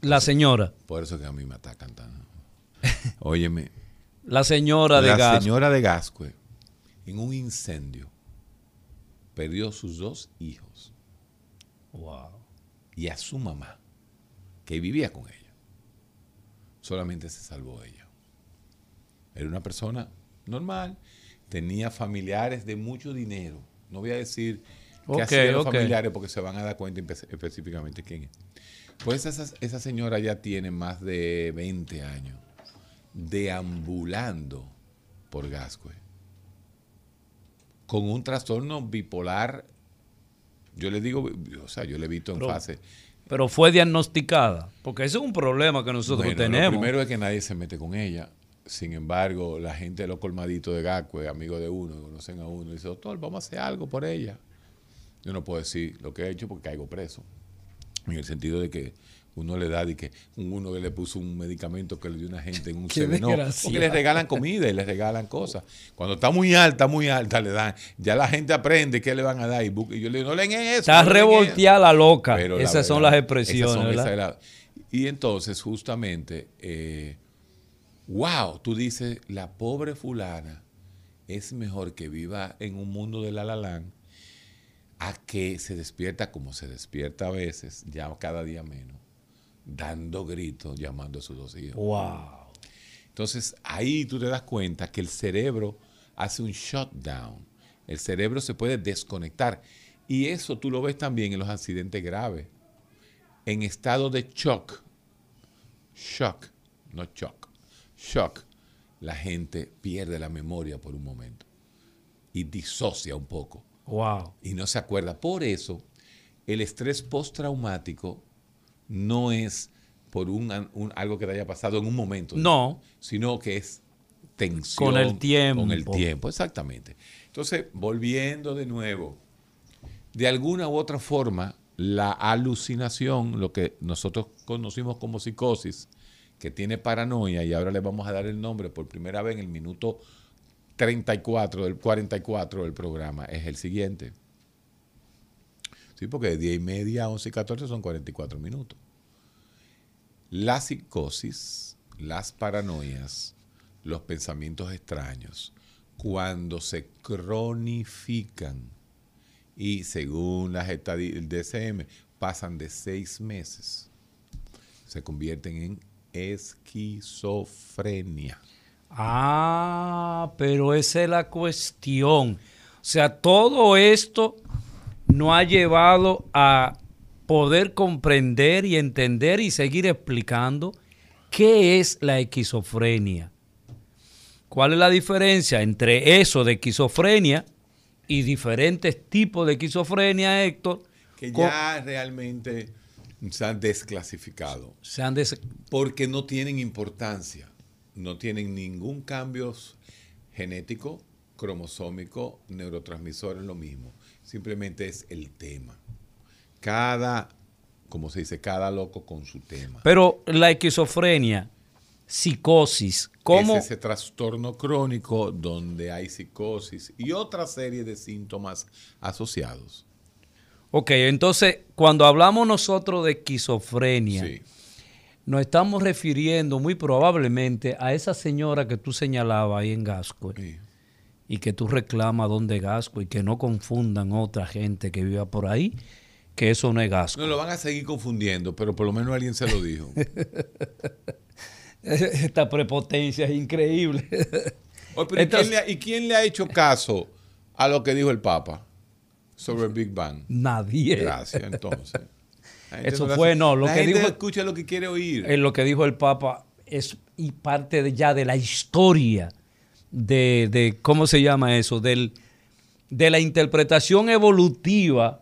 La señora. por eso que a mí me atacan tan. Óyeme, La señora de la gas. señora de Gascue en un incendio, perdió sus dos hijos Wow. y a su mamá, que vivía con ella. Solamente se salvó ella. Era una persona normal, tenía familiares de mucho dinero. No voy a decir qué Ok, hacían los familiares porque se van a dar cuenta espe- específicamente quién es. Pues esa, esa señora ya tiene más de 20 años deambulando por Gascue con un trastorno bipolar. Yo le digo, o sea, yo le he visto en Pero- fase. Pero fue diagnosticada, porque ese es un problema que nosotros Bueno, tenemos. Lo primero es que nadie se mete con ella. Sin embargo, la gente de los colmaditos de Gascue, amigos de uno, conocen a uno, dice, doctor, vamos a hacer algo por ella. Yo no puedo decir lo que he hecho porque caigo preso. En el sentido de que uno le da y que uno que le puso un medicamento que le dio una gente en un desgraciado. porque le regalan comida y le regalan cosas. Cuando está muy alta, muy alta, le dan. Ya la gente aprende qué le van a dar y, yo le digo, no leen eso. Está no leen eso". revolteada la loca. Pero la Esas son las expresiones. Y entonces, justamente, eh, wow, tú dices, la pobre fulana es mejor que viva en un mundo de la la land a que se despierta como se despierta a veces, ya cada día menos, dando gritos, llamando a sus dos hijos. Wow. Entonces ahí tú te das cuenta que el cerebro hace un shutdown. El cerebro se puede desconectar. Y eso tú lo ves también en los accidentes graves. En estado de shock. Shock, no shock. Shock. La gente pierde la memoria por un momento. Y disocia un poco Wow. y no se acuerda. Por eso, el estrés postraumático no es por un, un- algo que te haya pasado en un momento. No. Sino que es tensión. Con el tiempo. Con el tiempo, exactamente. Entonces, volviendo de nuevo, de alguna u otra forma, la alucinación, lo que nosotros conocimos como psicosis, que tiene paranoia, y ahora le vamos a dar el nombre por primera vez en el minuto 34, del 44 del programa, es el siguiente. Sí, porque de 10 y media a 11 y 14 son 44 minutos. La psicosis, las paranoias, los pensamientos extraños, cuando se cronifican y según las estadísticas del DSM, pasan de seis meses, se convierten en esquizofrenia. Ah, pero esa es la cuestión. O sea, todo esto nos ha llevado a poder comprender y entender y seguir explicando qué es la esquizofrenia. ¿Cuál es la diferencia entre eso de esquizofrenia y diferentes tipos de esquizofrenia, Héctor? Que ya realmente se han desclasificado. se han des- Porque no tienen importancia. No tienen ningún cambio genético, cromosómico, neurotransmisor, es lo mismo. Simplemente es el tema. Cada, como se dice, cada loco con su tema. Pero la esquizofrenia, psicosis, ¿cómo? Es ese trastorno crónico donde hay psicosis y otra serie de síntomas asociados. Ok, entonces cuando hablamos nosotros de esquizofrenia, Sí. nos estamos refiriendo muy probablemente a esa señora que tú señalabas ahí en Gasco Sí. Y que tú reclamas donde Gasco y que no confundan otra gente que viva por ahí, que eso no es Gasco. No lo van a seguir confundiendo, pero por lo menos alguien se lo dijo. Esta prepotencia es increíble. Oye, pero ¿y, quién le ha, y quién le ha hecho caso a lo que dijo el Papa sobre el Big Bang? Nadie. Gracias, entonces. Eso fue, hace- no, lo la que gente dijo- escucha lo que quiere oír. en lo que dijo el Papa es y parte de ya de la historia de, de- ¿cómo se llama eso? Del, de la interpretación evolutiva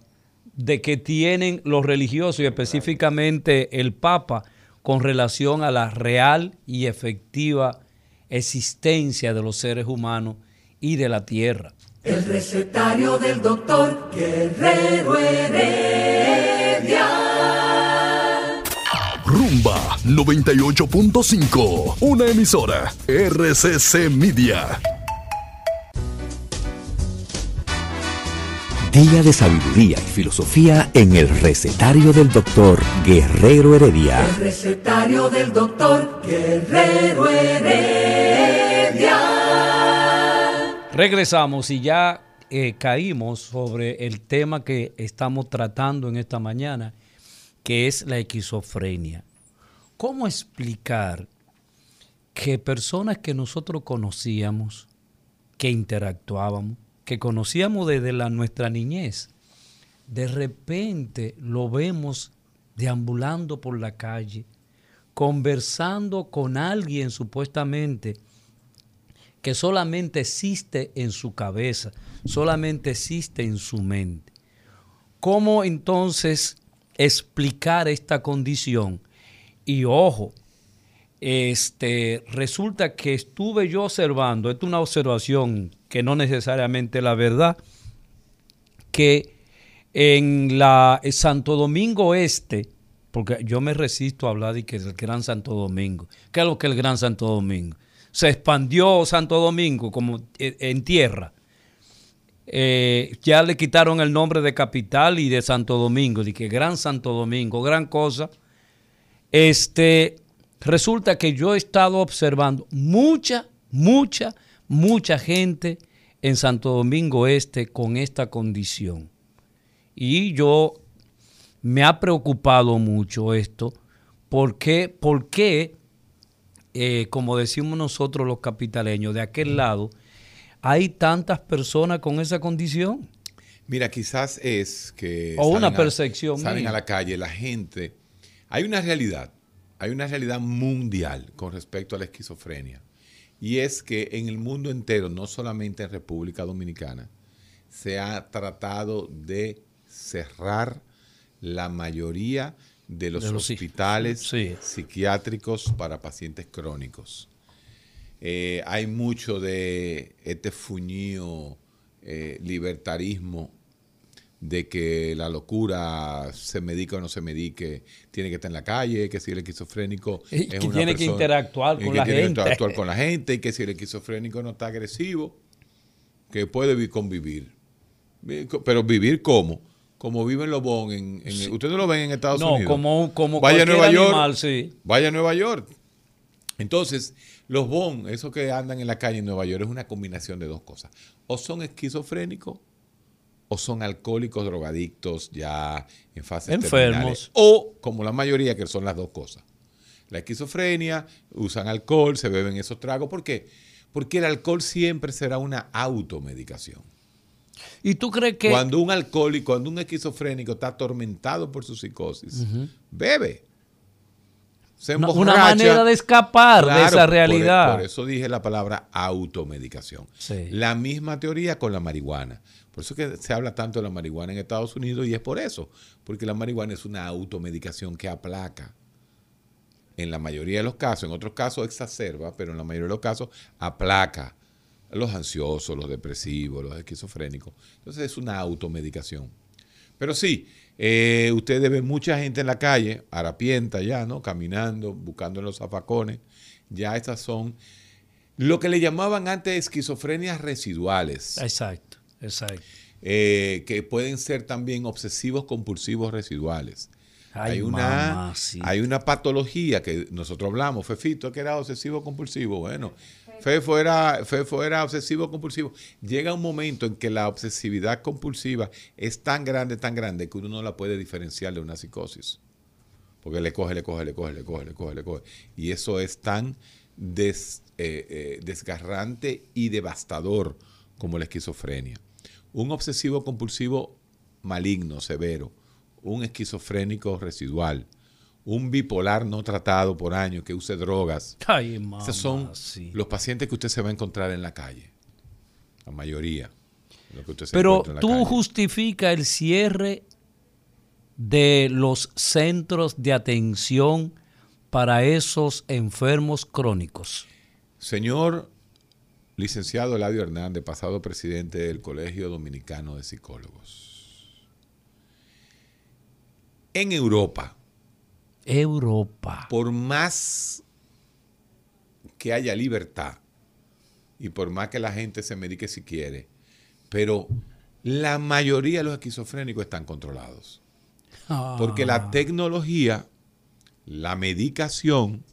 de que tienen los religiosos y específicamente el Papa con relación a la real y efectiva existencia de los seres humanos y de la tierra. El recetario del doctor Guerrero Heredia. Rumba 98.5, una emisora RCC Media. Día de sabiduría y filosofía en el recetario del doctor Guerrero Heredia. El recetario del doctor Guerrero Heredia. Regresamos y ya eh, caímos sobre el tema que estamos tratando en esta mañana, que es la esquizofrenia. ¿Cómo explicar que personas que nosotros conocíamos, que interactuábamos, que conocíamos desde la, nuestra niñez, de repente lo vemos deambulando por la calle, conversando con alguien supuestamente que solamente existe en su cabeza, solamente existe en su mente. ¿Cómo entonces explicar esta condición? Y ojo, este, resulta que estuve yo observando, esto es una observación que no necesariamente es la verdad, que en la Santo Domingo Este, porque yo me resisto a hablar de que es el Gran Santo Domingo. ¿Qué es lo que es el Gran Santo Domingo? Se expandió Santo Domingo como e, en tierra. Eh, ya le quitaron el nombre de capital y de Santo Domingo, de que Gran Santo Domingo, gran cosa. Este, resulta que yo he estado observando mucha, mucha, mucha gente en Santo Domingo Este con esta condición. Y yo me ha preocupado mucho esto. ¿Por qué? Porque, eh, como decimos nosotros los capitaleños, de aquel lado, hay tantas personas con esa condición. Mira, quizás es que... O una percepción. salen a la calle, la gente... Hay una realidad, hay una realidad mundial con respecto a la esquizofrenia. Y es que en el mundo entero, no solamente en República Dominicana, se ha tratado de cerrar la mayoría de los, hospitales psiquiátricos para pacientes crónicos. Eh, hay mucho de este fuñío eh, libertarismo de que la locura se medica o no se medique, tiene que estar en la calle, que si el esquizofrénico es que tiene que interactuar con la gente. interactuar con la gente y que si el esquizofrénico no está agresivo, que puede convivir. Pero vivir cómo? como viven los Bon en, ustedes no lo ven en Estados Unidos. No, como, como vaya a Nueva York, sí. Vaya a Nueva York. Entonces, los Bon, esos que andan en la calle en Nueva York, es una combinación de dos cosas. O son esquizofrénicos o son alcohólicos, drogadictos, ya en fase enfermos. O, como la mayoría, que son las dos cosas. La esquizofrenia, usan alcohol, se beben esos tragos. ¿Por qué? Porque el alcohol siempre será una automedicación. ¿Y tú crees que... Cuando un alcohólico, cuando un esquizofrénico está atormentado por su psicosis, bebe. Se una, una, manera de escapar de esa realidad. Por, eso dije la palabra automedicación. La misma teoría con la marihuana. Por eso que se habla tanto de la marihuana en Estados Unidos y es por eso, porque la marihuana es una automedicación que aplaca. En la mayoría de los casos, en otros casos exacerba, pero en la mayoría de los casos aplaca los ansiosos, los depresivos, los esquizofrénicos. Entonces es una automedicación. Pero sí, eh, ustedes ven mucha gente en la calle, harapienta ya, ¿no? Caminando, buscando en los zafacones. Ya estas son lo que le llamaban antes esquizofrenias residuales. Exacto, exacto. Eh, que pueden ser también obsesivos compulsivos residuales. hay, una, hay una patología que nosotros hablamos, Fefito, que era obsesivo compulsivo. Bueno, Fefo era, era obsesivo compulsivo. Llega un momento en que la obsesividad compulsiva es tan grande, tan grande, que uno no la puede diferenciar de una psicosis. Porque le coge, le coge, le coge, le coge, le coge, le coge. Y eso es tan eh, eh, desgarrante y devastador como la esquizofrenia. Un obsesivo compulsivo maligno, severo. Un esquizofrénico residual un bipolar no tratado por años que use drogas. Esos son los pacientes que usted se va a encontrar en la calle. La mayoría. Pero tú justifica el cierre de los centros de atención para esos enfermos crónicos. Señor licenciado Eladio Hernández, pasado presidente del Colegio Dominicano de Psicólogos. En Europa, Europa. Por más que haya libertad y por más que la gente se medique si quiere, pero la mayoría de los esquizofrénicos están controlados. Porque la ah. tecnología, la medicación,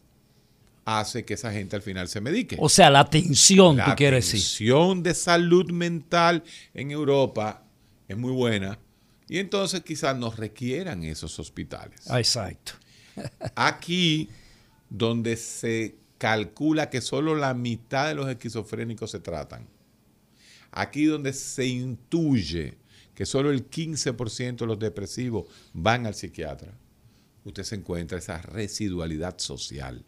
hace que esa gente al final se medique. O sea, la atención, la tú quieres decir. atención de salud mental en Europa es muy buena y entonces quizás nos requieran esos hospitales. Exacto. Aquí, donde se calcula que solo la mitad de los esquizofrénicos se tratan, aquí donde se intuye que solo el 15% de los depresivos van al psiquiatra, usted se encuentra esa residualidad social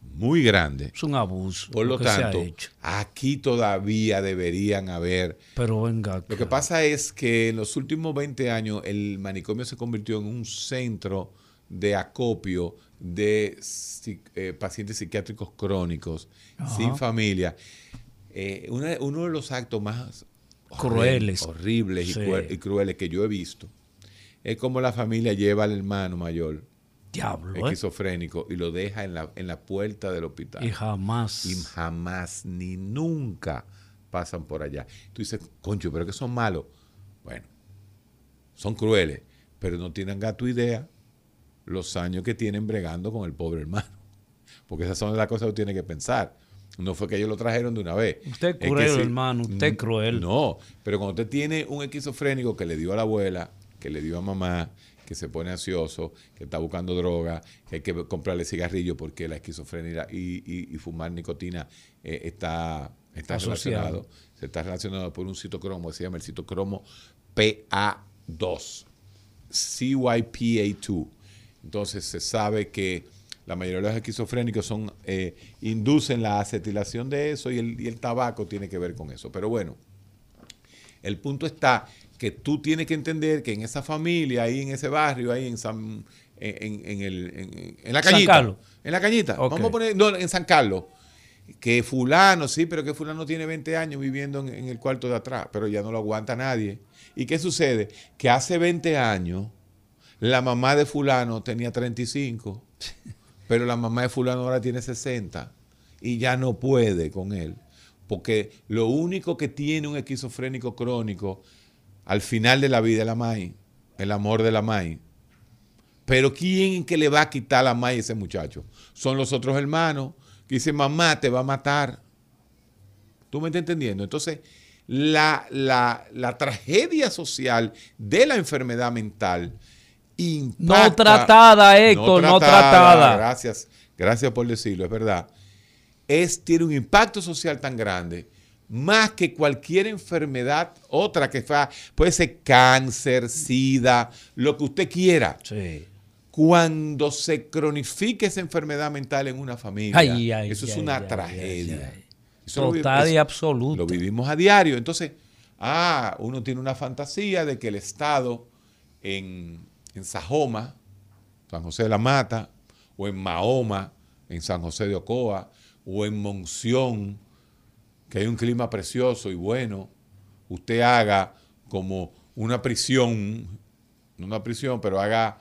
muy grande. Es un abuso. Por lo tanto, aquí todavía deberían haber Pero venga. lo que pasa es que en los últimos 20 años el manicomio se convirtió en un centro de acopio de eh, pacientes psiquiátricos crónicos, sin familia. Eh, una- uno de los actos más Crueles. horribles y, Sí. cruel- y crueles que yo he visto es como la familia lleva al hermano mayor Diablo, ¿eh? esquizofrénico y lo deja en la, en la puerta del hospital Y jamás. y jamás ni nunca pasan por allá. Tú dices, concho, pero que son malos. Bueno, son crueles, pero no tienen gato idea los años que tienen bregando con el pobre hermano. Porque esas son las cosas que tiene que pensar. No fue que ellos lo trajeron de una vez. Usted es que cruel, hermano, usted es Mm, cruel. No, pero cuando usted tiene un esquizofrénico que le dio a la abuela, que le dio a mamá, que se pone ansioso, que está buscando droga, que hay que comprarle cigarrillo porque la esquizofrenia y, y- y fumar nicotina eh, está, está Asociado. relacionado. Se está relacionado por un citocromo, que se llama el citocromo PA2, CYPA2. Entonces se sabe que la mayoría de los esquizofrénicos son, eh, inducen la acetilación de eso y el, y el tabaco tiene que ver con eso. Pero bueno, el punto está que tú tienes que entender que en esa familia, ahí en ese barrio, ahí en San, en, en- en el, en, en la San cañita. Carlos. En la cañita. Vamos a poner, no, en San Carlos. Que fulano, sí, pero que fulano tiene 20 años viviendo en, en el cuarto de atrás, pero ya no lo aguanta nadie. ¿Y qué sucede? Que hace 20 años la mamá de fulano tenía 35, pero la mamá de fulano ahora tiene 60 y ya no puede con él. Porque lo único que tiene un esquizofrénico crónico al final de la vida es la MAI, el amor de la MAI. Pero ¿quién que le va a quitar la MAI a ese muchacho? Son los otros hermanos que dicen, mamá, te va a matar. ¿Tú me estás entendiendo? Entonces, la, la- la tragedia social de la enfermedad mental impacta- No tratada, Héctor, no tratada. Gracias, gracias por decirlo, es verdad. Es, tiene un impacto social tan grande, más que cualquier enfermedad, otra que fa- puede ser cáncer, sida, lo que usted quiera. Sí. Cuando se cronifica esa enfermedad mental en una familia, Ay, ay, eso es una tragedia. Eso lo y absoluta. Lo vivimos a diario. Entonces, ah, uno tiene una fantasía de que el Estado en, en Sajoma, San José de la Mata, o en Mahoma, en San José de Ocoa, o en Monción, que hay un clima precioso y bueno, usted haga como una prisión, no una prisión, pero haga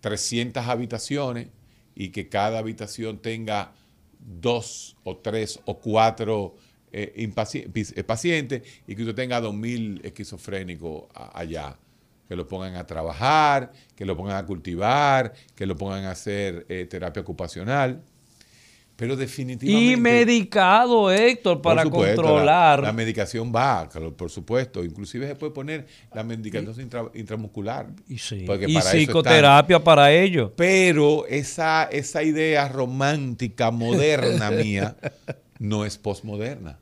300 habitaciones y que cada habitación tenga dos o tres o cuatro eh, eh, pacientes y que usted tenga 2.000 esquizofrénicos a- allá. Que lo pongan a trabajar, que lo pongan a cultivar, que lo pongan a hacer eh, terapia ocupacional. Pero definitivamente... Y medicado, Héctor, para supuesto, controlar. La, la medicación va, por supuesto. Inclusive se puede poner la medicación intra- intramuscular. y sí. porque y para psicoterapia para ello. Pero esa, esa idea romántica, moderna mía, no es postmoderna.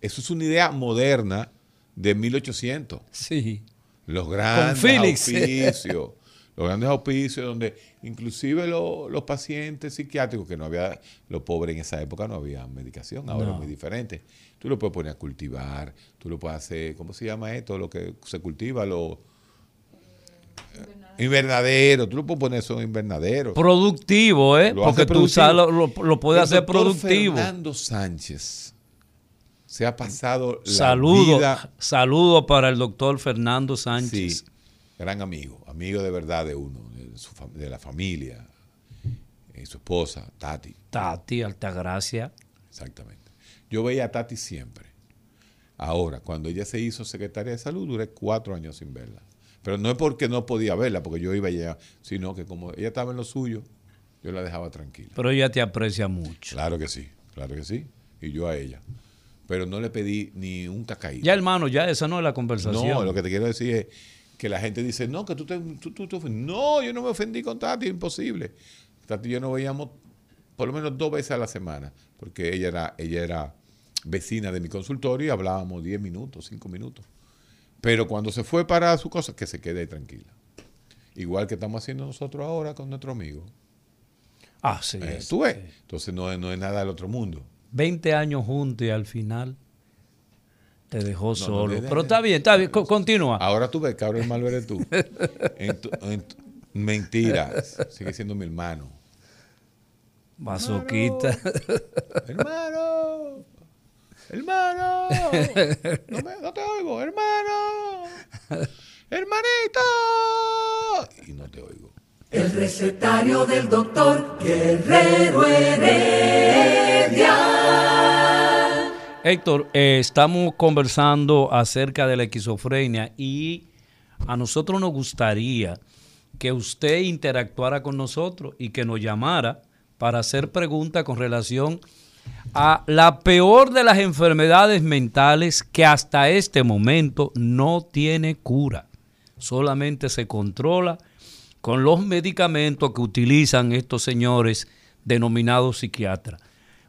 Eso es una idea moderna de 1800. Sí. Los grandes auspicios. los grandes auspicios donde inclusive lo- los pacientes psiquiátricos, que no había, los pobres en esa época no había medicación, ahora No. es muy diferente. Tú lo puedes poner a cultivar, tú lo puedes hacer, ¿cómo se llama esto? Lo que se cultiva, lo... Invernadero, tú lo puedes poner eso en invernadero. Productivo, ¿eh? Lo Porque tú productivo. sabes, lo, lo- lo puedes El hacer productivo. Fernando Sánchez se ha pasado la Saludo, vida saludo para el doctor Fernando Sánchez. Sí, gran amigo, amigo de verdad de uno, de, su fam- de la familia, eh, su esposa, Tati, Tati, Altagracia. exactamente. Yo veía a Tati siempre. Ahora, cuando ella se hizo secretaria de salud, duré cuatro años sin verla. Pero no es porque no podía verla, porque yo iba allá, sino que como ella estaba en lo suyo, yo la dejaba tranquila. Pero ella te aprecia mucho. Claro que sí, claro que sí. Y yo a ella. Pero no le pedí ni un cacaíto. Ya, hermano, ya esa no es la conversación. No, lo que te quiero decir es que la gente dice, no, que tú te, tú, tú. No, yo no me ofendí con Tati, imposible. Tati y yo nos veíamos por lo menos dos veces a la semana, porque ella era, ella era vecina de mi consultorio y hablábamos 10 minutos, 5 minutos. Pero cuando se fue para su cosa, que se quede ahí tranquila. Igual que estamos haciendo nosotros ahora con nuestro amigo. Ah, sí. Eh, sí, ¿Tú ves? sí. Entonces no, no es nada del otro mundo. 20 años juntos y al final te dejó solo. Pero está bien, está bien. co- Continúa. Ahora tú ves que ahora el malo eres tú. En tu- en tu- mentiras. Sigue siendo mi hermano. Masoquita. Hermano. Hermano. No, me- no te oigo. Hermano. Hermanito. Y no te oigo. El recetario del doctor Guerrero Heredia. Héctor, eh, estamos conversando acerca de la esquizofrenia y a nosotros nos gustaría que usted interactuara con nosotros y que nos llamara para hacer preguntas con relación a la peor de las enfermedades mentales que hasta este momento no tiene cura. Solamente se controla con los medicamentos que utilizan estos señores denominados psiquiatras.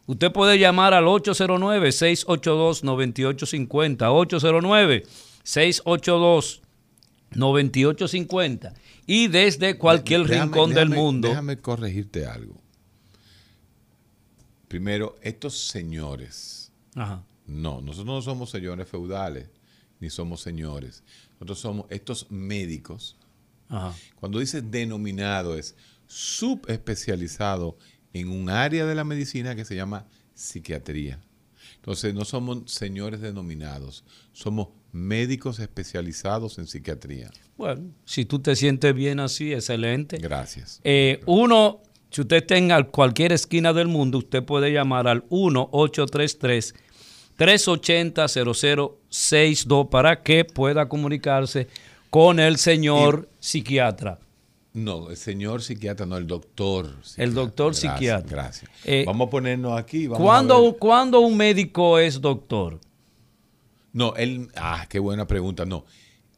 Usted puede llamar al 809-682-9850, 809-682-9850 y desde cualquier Déjame- rincón del mundo. Déjame corregirte algo. Primero, estos señores. Ajá. No, nosotros no somos señores feudales, ni somos señores. Nosotros somos estos médicos. Ajá. Cuando dice denominado es subespecializado en un área de la medicina que se llama psiquiatría. Entonces no somos señores denominados, somos médicos especializados en psiquiatría. Bueno, si tú te sientes bien así, excelente. Gracias. Eh, uno, si usted tenga en cualquier esquina del mundo, usted puede llamar al 1-833-380-0062 para que pueda comunicarse con el señor psiquiatra. No, el señor psiquiatra, no, el doctor. El doctor Gracias, psiquiatra. Gracias. Eh, vamos a ponernos aquí. Vamos ¿Cuándo, cuándo un médico es doctor? No, él. Ah, qué buena pregunta. No.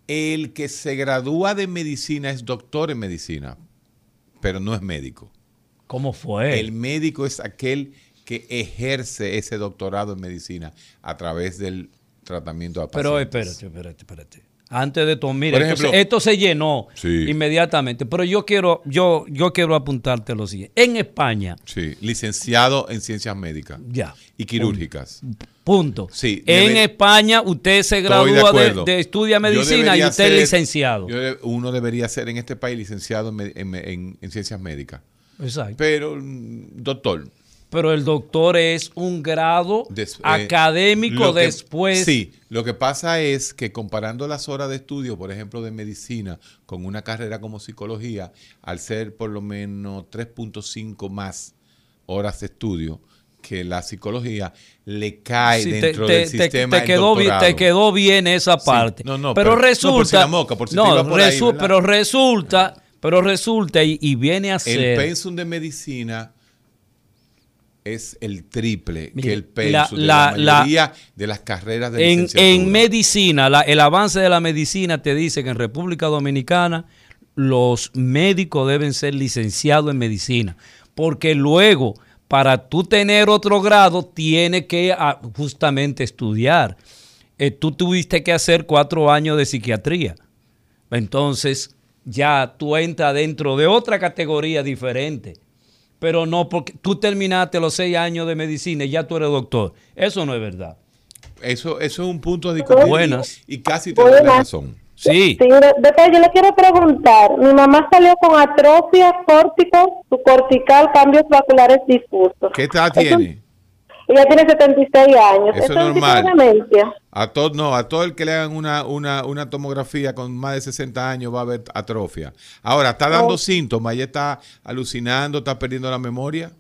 El que se gradúa de medicina es doctor en medicina, pero no es médico. ¿Cómo fue? El médico es aquel que ejerce ese doctorado en medicina a través del tratamiento a Pero pacientes. espérate, espérate, espérate. Antes de todo, mira, esto, se, esto se llenó Sí. inmediatamente. Pero yo quiero, yo, yo quiero apuntarte lo siguiente. En España, Sí, licenciado en ciencias médicas ya. y quirúrgicas. Punto. Sí, en España usted se de gradúa de, estudia medicina y usted es licenciado. yo uno debería ser en este país licenciado en, me- en- en- en ciencias médicas. Exacto. Pero, mm, doctor, Pero el doctor es un grado des- eh, académico que- después. Sí, lo que pasa es que comparando las horas de estudio, por ejemplo, de medicina, con una carrera como psicología, al ser por lo menos 3.5 más horas de estudio que la psicología, le cae Sí, dentro te- del te- sistema te el quedó bien, te quedó bien esa parte. no, no, pero, pero- no, resulta. por si moca, por si pero resulta, pero resulta y, y viene a El ser. pensum de medicina es el triple que el pensum la- de la, la- la- mayoría de las carreras de En, en medicina, el avance de la medicina te dice que en República Dominicana los médicos deben ser licenciados en medicina, porque luego para tú tener otro grado tienes que ah, justamente estudiar. Eh, tú tuviste que hacer cuatro años de psiquiatría. Entonces ya tú entras dentro de otra categoría diferente. Pero no porque tú terminaste los seis años de medicina y ya tú eres doctor. Eso no es verdad. Eso, eso es un punto de discutir. Buenas. Y casi te doy la razón. Sí. Sí, doctor, yo le quiero preguntar. Mi mamá salió con atrofia córtico, cortical, cambios vasculares difusos. ¿Qué edad Eso- tiene? Ella tiene 76 años. Eso es normal. demencia? A todo, no, a todo el que le hagan una, una, una tomografía con más de 60 años va a haber atrofia. Ahora, está dando Oh. síntomas, ella está alucinando, está perdiendo la memoria.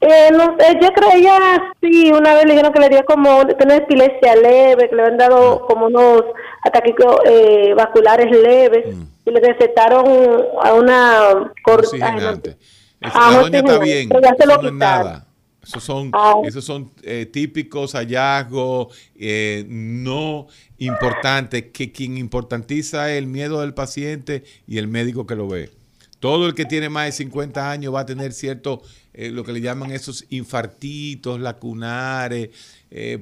Eh, no yo creía sí, una vez le dijeron que le dio como una epilepsia leve, que le habían dado como unos ataques eh, vasculares leves y le recetaron a una cor- ay, no Oxigenante. La no, doña está bien. pero ya se Eso lo no quitaron. nada. Esos son, esos son eh, típicos hallazgos eh, no importantes que quien importantiza es el miedo del paciente y el médico que lo ve. Todo el que tiene más de 50 años va a tener cierto, eh, lo que le llaman esos infartitos lacunares,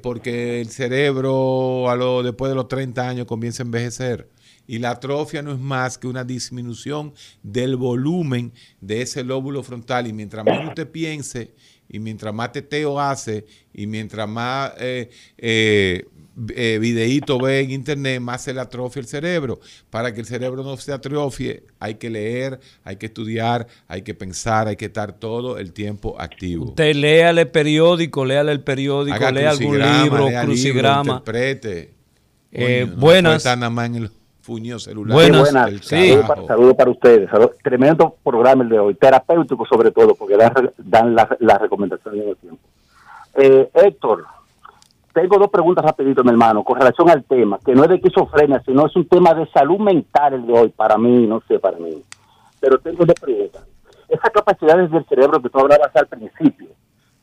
porque el cerebro a lo, después de los 30 años comienza a envejecer. Y la atrofia no es más que una disminución del volumen de ese lóbulo frontal. Y mientras más usted piense, y mientras más teteo hace, y mientras más eh, eh, eh, videíto ve en internet, más se le atrofia el cerebro. Para que el cerebro no se atrofie, hay que leer, hay que estudiar, hay que pensar, hay que estar todo el tiempo activo. Usted léale el periódico, léale el periódico, Haga lea algún libro, lea crucigrama. interprete. Eh, Coño, no buenas. Fuño celular. Buenas. Sí, buenas. El Sí. Saludos para, saludos para ustedes. Salud- Tremendo programa el de hoy. Terapéutico sobre todo, porque dan, dan las las recomendaciones en el tiempo. Eh, Héctor, tengo dos preguntas rapidito, mi hermano, con relación al tema, que no es de esquizofrenia, sino es un tema de salud mental el de hoy, para mí, no sé, para mí. Pero tengo dos preguntas. Esas capacidades del cerebro que tú hablabas al principio,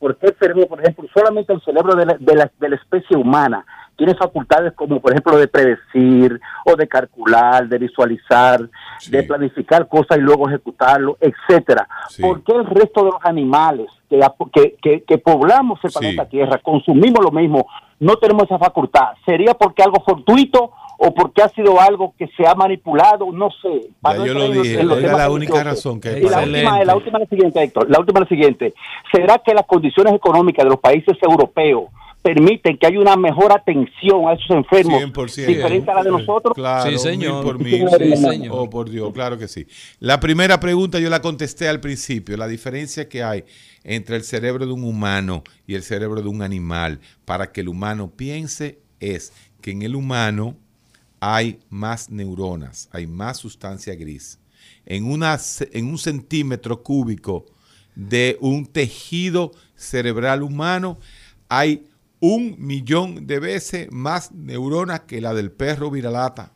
¿por qué el cerebro, por ejemplo, solamente el cerebro de la, de la, de la especie humana tiene facultades como, por ejemplo, de predecir o de calcular, de visualizar, Sí. de planificar cosas y luego ejecutarlo, etcétera? Sí. ¿Por qué el resto de los animales que, que, que, que poblamos el Sí. planeta Tierra, consumimos lo mismo, no tenemos esa facultad? ¿Sería porque algo fortuito o porque ha sido algo que se ha manipulado? No sé. Ya yo lo dije, era la única razón que hay Y la última, la última es la siguiente, Héctor. La última es la siguiente. ¿Será que las condiciones económicas de los países europeos permiten que haya una mejor atención a esos enfermos 100%. diferente a la de nosotros? Claro, Sí, señor. por Sí, mil. señor. Sí, señor. Oh, por Dios, claro que sí. La primera pregunta yo la contesté al principio, la diferencia que hay entre el cerebro de un humano y el cerebro de un animal para que el humano piense es que en el humano hay más neuronas, hay más sustancia gris. En, una, en un centímetro cúbico de un tejido cerebral humano hay un millón de veces más neuronas que la del perro viralata.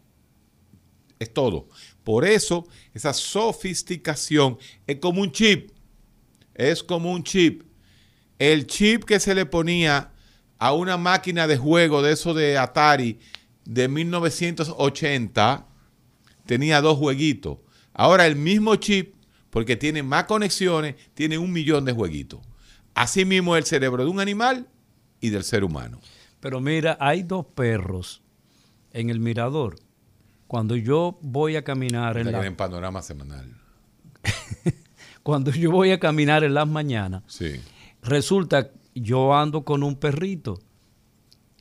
Es todo. Por eso, esa sofisticación es como un chip. Es como un chip. El chip que se le ponía a una máquina de juego de eso de Atari de 1980 tenía dos jueguitos. Ahora el mismo chip, porque tiene más conexiones, tiene un millón de jueguitos. Así mismo el cerebro de un animal y del ser humano. Pero mira, hay dos perros en el mirador. Cuando yo voy a caminar en En la, panorama semanal. cuando yo voy a caminar en las mañanas, Sí. resulta yo ando con un perrito.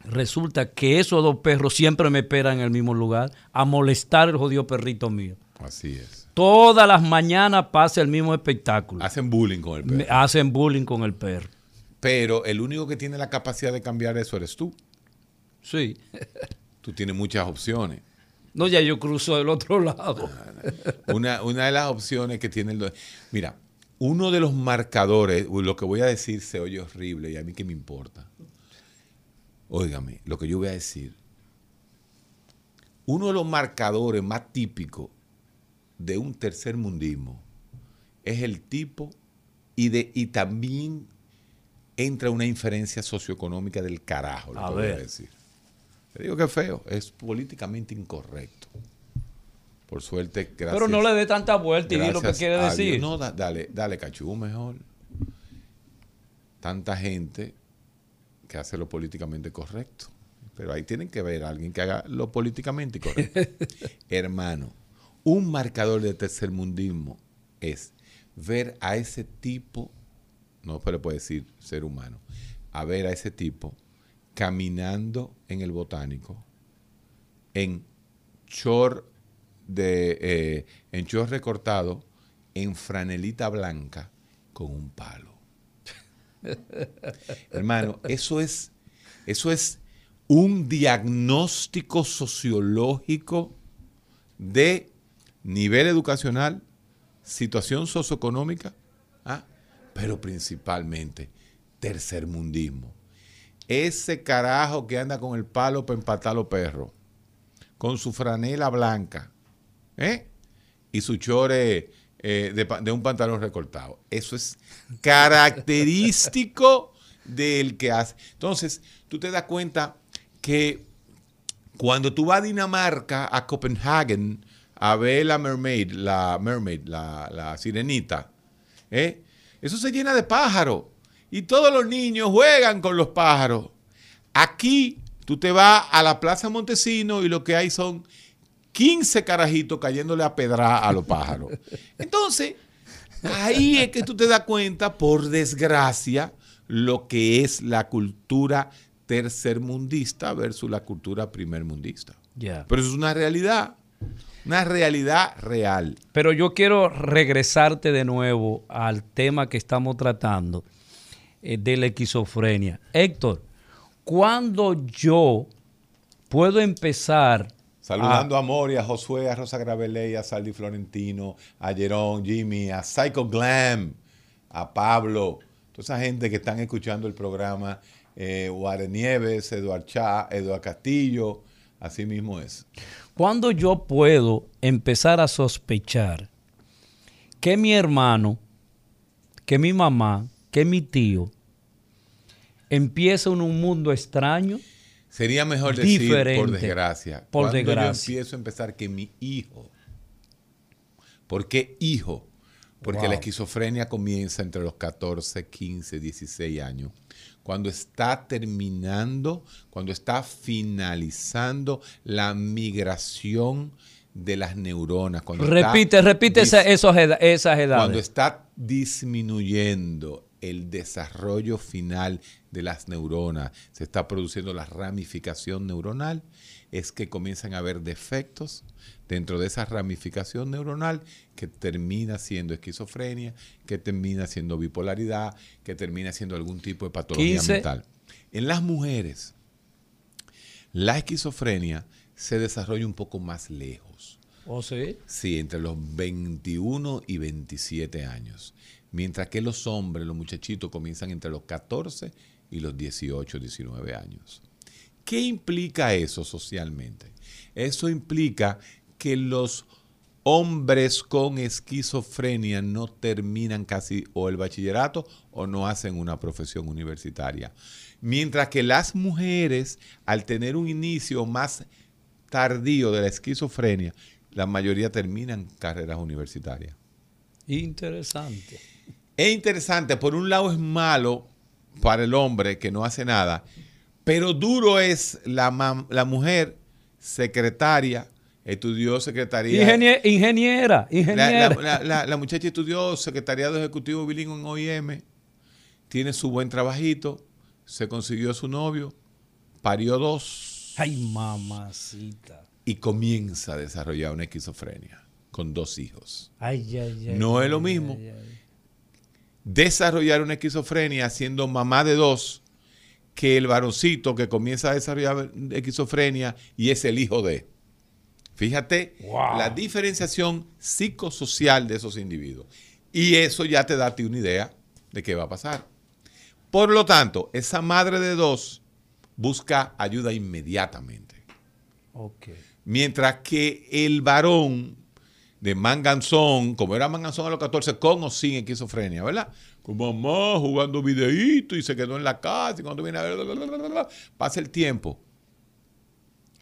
Resulta que esos dos perros siempre me esperan en el mismo lugar a molestar el jodido perrito mío. Así es. Todas las mañanas pasa el mismo espectáculo. Hacen bullying con el perro. Me hacen bullying con el perro. Pero el único que tiene la capacidad de cambiar eso eres tú. Sí. Tú tienes muchas opciones. No, ya yo cruzo del otro lado. Una, una de las opciones que tiene el... Mira, uno de los marcadores, lo que voy a decir se oye horrible y a mí qué me importa. Óigame, lo que yo voy a decir. Uno de los marcadores más típicos de un tercer mundismo es el tipo y, de, y también entra una inferencia socioeconómica del carajo, lo A que voy a ver. decir. Te digo que es feo, es políticamente incorrecto. Por suerte, gracias. Pero no le dé tanta vuelta y di lo que quiere Dios. decir. No, da- dale, dale cachú mejor. Tanta gente que hace lo políticamente correcto. Pero ahí tienen que ver a alguien que haga lo políticamente correcto. Hermano, un marcador de tercermundismo es ver a ese tipo, no se le puede decir ser humano, a ver a ese tipo caminando en el botánico en short de eh, en short recortado en franelita blanca con un palo. Hermano, eso es eso es un diagnóstico sociológico de nivel educacional, situación socioeconómica, ¿ah? pero principalmente tercermundismo. Ese carajo que anda con el palo para empatar los perros, con su franela blanca, ¿eh? y su chore eh, de, un pantalón recortado. Eso es característico del que hace. Entonces, tú te das cuenta que cuando tú vas a Dinamarca, a Copenhagen, a ver la mermaid, la mermaid, la, la sirenita, ¿eh? eso se llena de pájaros. Y todos los niños juegan con los pájaros. Aquí tú te vas a la Plaza Montesino y lo que hay son 15 carajitos cayéndole a pedra a los pájaros. Entonces, ahí es que tú te das cuenta, por desgracia, lo que es la cultura tercermundista versus la cultura primermundista. Ya. Pero eso es una realidad, una realidad real. Pero yo quiero regresarte de nuevo al tema que estamos tratando eh, de la esquizofrenia. Héctor, ¿cuándo yo puedo empezar Saludando a- a Mori, a Josué, a Rosa Graveley, a Saldi Florentino, a Jerón, Jimmy, a Psycho Glam, a Pablo, toda esa gente que están escuchando el programa, eh, Nieves, Eduard Chá, Eduard Castillo, así mismo es. ¿Cuándo yo puedo empezar a sospechar que mi hermano, que mi mamá, que mi tío empieza en un mundo extraño? Sería mejor decir, por desgracia, Por cuando desgracia. yo empiezo a empezar que mi hijo, ¿por qué hijo? Porque Wow. la esquizofrenia comienza entre los 14, 15, 16 años, cuando está terminando, cuando está finalizando la migración de las neuronas. Cuando Repite, repite esa- esos eda- esas edades. cuando está disminuyendo el desarrollo final de las neuronas, se está produciendo la ramificación neuronal, es que comienzan a haber defectos dentro de esa ramificación neuronal que termina siendo esquizofrenia, que termina siendo bipolaridad, que termina siendo algún tipo de patología 15. mental. En las mujeres, la esquizofrenia se desarrolla un poco más lejos. ¿O sí? Sí, entre los 21 y 27 años. Mientras que los hombres, los muchachitos, comienzan entre los 14 y los 18, 19 años. ¿Qué implica eso socialmente? Eso implica que los hombres con esquizofrenia no terminan casi o el bachillerato o no hacen una profesión universitaria. Mientras que las mujeres, al tener un inicio más tardío de la esquizofrenia, la mayoría terminan carreras universitarias. Interesante. Es interesante, por un lado es malo para el hombre que no hace nada, pero duro es la, la mujer secretaria, estudió secretaría. Ingenie- ingeniera, ingeniera. la- la- la- la muchacha estudió secretariado ejecutivo bilingüe en OIM, tiene su buen trabajito, se consiguió su novio, parió dos Ay, mamacita. y comienza a desarrollar una esquizofrenia con dos hijos. Ay, ay, ay. No es lo mismo. ay, ay. Desarrollar una esquizofrenia siendo mamá de dos que el varoncito que comienza a desarrollar esquizofrenia y es el hijo de. Fíjate Wow. la diferenciación psicosocial de esos individuos. Y eso ya te da a ti una idea de qué va a pasar. Por lo tanto, esa madre de dos busca ayuda inmediatamente. Mientras que el varón de manganzón, como era manganzón a los 14, con o sin esquizofrenia, ¿verdad? Con mamá jugando videíto y se quedó en la casa y cuando viene a ver, pasa el tiempo.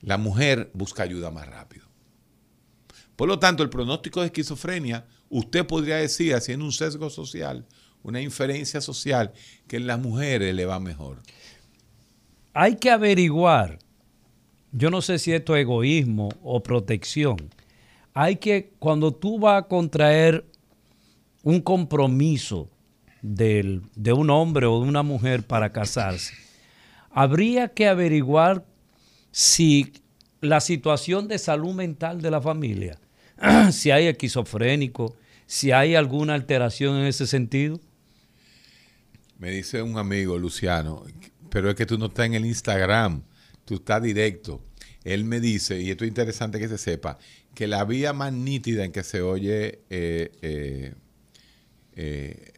La mujer busca ayuda más rápido. Por lo tanto, el pronóstico de esquizofrenia, usted podría decir, haciendo un sesgo social, una inferencia social, que en las mujeres le va mejor. Hay que averiguar, yo no sé si esto es egoísmo o protección. Hay que, cuando tú vas a contraer un compromiso de un hombre o de una mujer para casarse, habría que averiguar si la situación de salud mental de la familia, si hay esquizofrénico, si hay alguna alteración en ese sentido. Me dice un amigo, Luciano, pero es que tú no estás en el Instagram, tú estás directo. Él me dice, y esto es interesante que se sepa, que la vía más nítida en que se oye eh, eh, eh,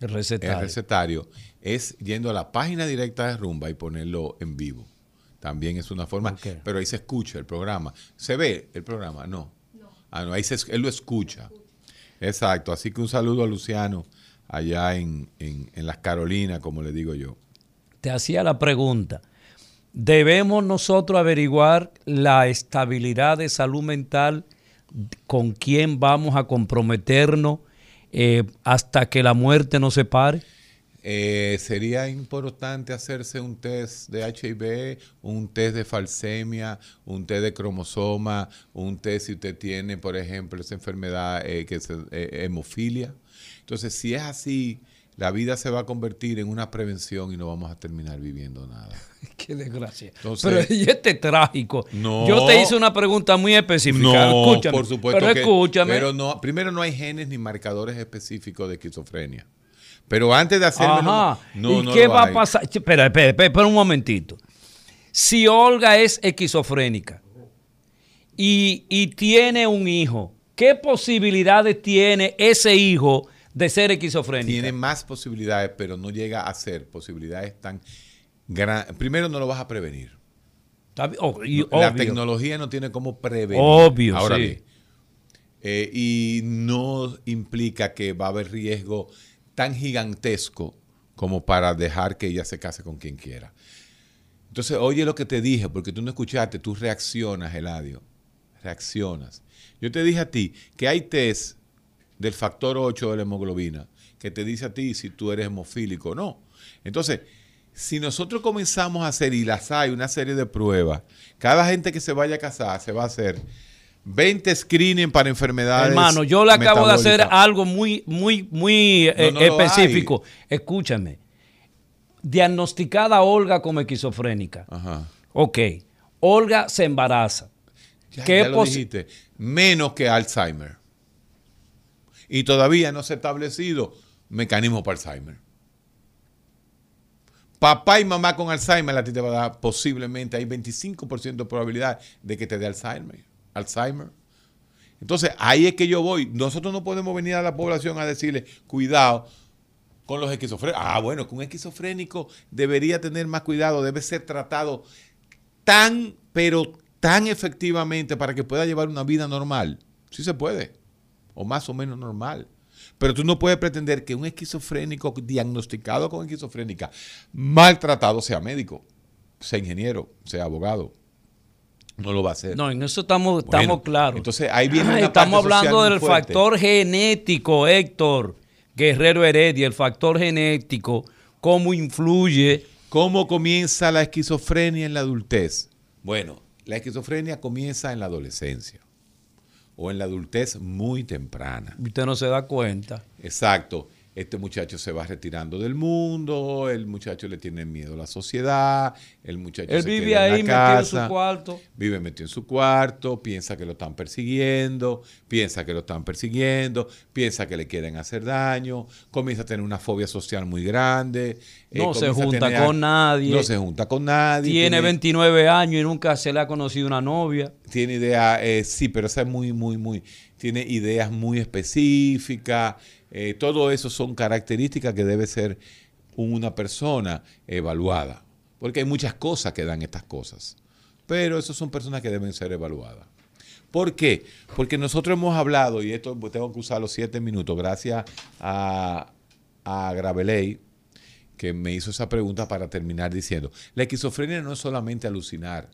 El recetario. el recetario es yendo a la página directa de Rumba y ponerlo en vivo. También es una forma, pero ahí se escucha el programa. ¿Se ve el programa? No. Ah, no, ahí se, él lo escucha. Exacto, así que un saludo a Luciano allá en, en, en las Carolinas, como le digo yo. Te hacía la pregunta, ¿debemos nosotros averiguar la estabilidad de salud mental con quién vamos a comprometernos eh, hasta que la muerte nos separe? Eh, sería importante hacerse un test de HIV, un test de falsemia, un test de cromosoma, un test si usted tiene, por ejemplo, esa enfermedad eh, que es eh, hemofilia. Entonces, si es así, la vida se va a convertir en una prevención y no vamos a terminar viviendo nada. Qué desgracia. Entonces- pero y este trágico. No. Yo te hice una pregunta muy específica. No, escúchame. por supuesto Pero que- escúchame. Pero no, primero no hay genes ni marcadores específicos de esquizofrenia. Pero antes de hacerlo, Ajá. no, ¿Y no qué va a pasar? Espera, espera, espera, espera un momentito. Si Olga es esquizofrénica y, y tiene un hijo, ¿qué posibilidades tiene ese hijo de ser esquizofrénica? Tiene más posibilidades, pero no llega a ser posibilidades tan grandes. Primero no lo vas a prevenir. Oh, y- la obvio. tecnología no tiene cómo prevenir. Obvio, Ahora sí. bien, eh, y no implica que va a haber riesgo tan gigantesco como para dejar que ella se case con quien quiera. Entonces, oye lo que te dije, porque tú no escuchaste, tú reaccionas, Eladio. Reaccionas. Yo te dije a ti que hay test del factor 8 de la hemoglobina que te dice a ti si tú eres hemofílico o no. Entonces, si nosotros comenzamos a hacer, y las hay, una serie de pruebas, cada gente que se vaya a casar se va a hacer 20 screening para enfermedades. Hermano, yo le acabo de hacer algo muy, muy, muy eh, No, específico. Escúchame. Diagnosticada Olga como esquizofrénica. Ajá. Ok. Olga se embaraza. Ya, ¿Qué ya lo posi- dijiste. Menos que Alzheimer. Y todavía no se ha establecido mecanismo para Alzheimer. Papá y mamá con Alzheimer a ti te va a dar posiblemente, hay 25% de probabilidad de que te dé Alzheimer. Alzheimer. Entonces, ahí es que yo voy. Nosotros no podemos venir a la población a decirle, cuidado con los esquizofrénicos. Ah, bueno, que un esquizofrénico debería tener más cuidado, debe ser tratado tan, pero tan efectivamente para que pueda llevar una vida normal. Sí se puede, o más o menos normal. Pero tú no puedes pretender que un esquizofrénico diagnosticado con esquizofrénica, maltratado, sea médico, sea ingeniero, sea abogado. No lo va a hacer. No, en eso estamos, Bueno, estamos claros. entonces ahí viene una Estamos parte hablando del fuerte. factor genético, Héctor Guerrero Heredia, el factor genético, cómo influye. ¿Cómo comienza la esquizofrenia en la adultez? Bueno, la esquizofrenia comienza en la adolescencia o en la adultez muy temprana. Usted no se da cuenta. Exacto. Este muchacho se va retirando del mundo, el muchacho le tiene miedo a la sociedad, el muchacho Él se vive queda en la ahí metido en su casa, cuarto. Vive metido en su cuarto, piensa que lo están persiguiendo, piensa que lo están persiguiendo, piensa que le quieren hacer daño, comienza a tener una fobia social muy grande. eh, No se junta tener- con nadie. No se junta con nadie. Tiene 29 años y nunca se le ha conocido una novia. tiene idea, eh, sí, pero esa es muy, muy, muy, tiene ideas muy específicas. Eh, todo eso son características que debe ser una persona evaluada. Porque hay muchas cosas que dan estas cosas. Pero esas son personas que deben ser evaluadas. ¿Por qué? Porque nosotros hemos hablado, y esto tengo que usar los siete minutos, gracias a, a Graveley, que me hizo esa pregunta para terminar diciendo, la esquizofrenia no es solamente alucinar.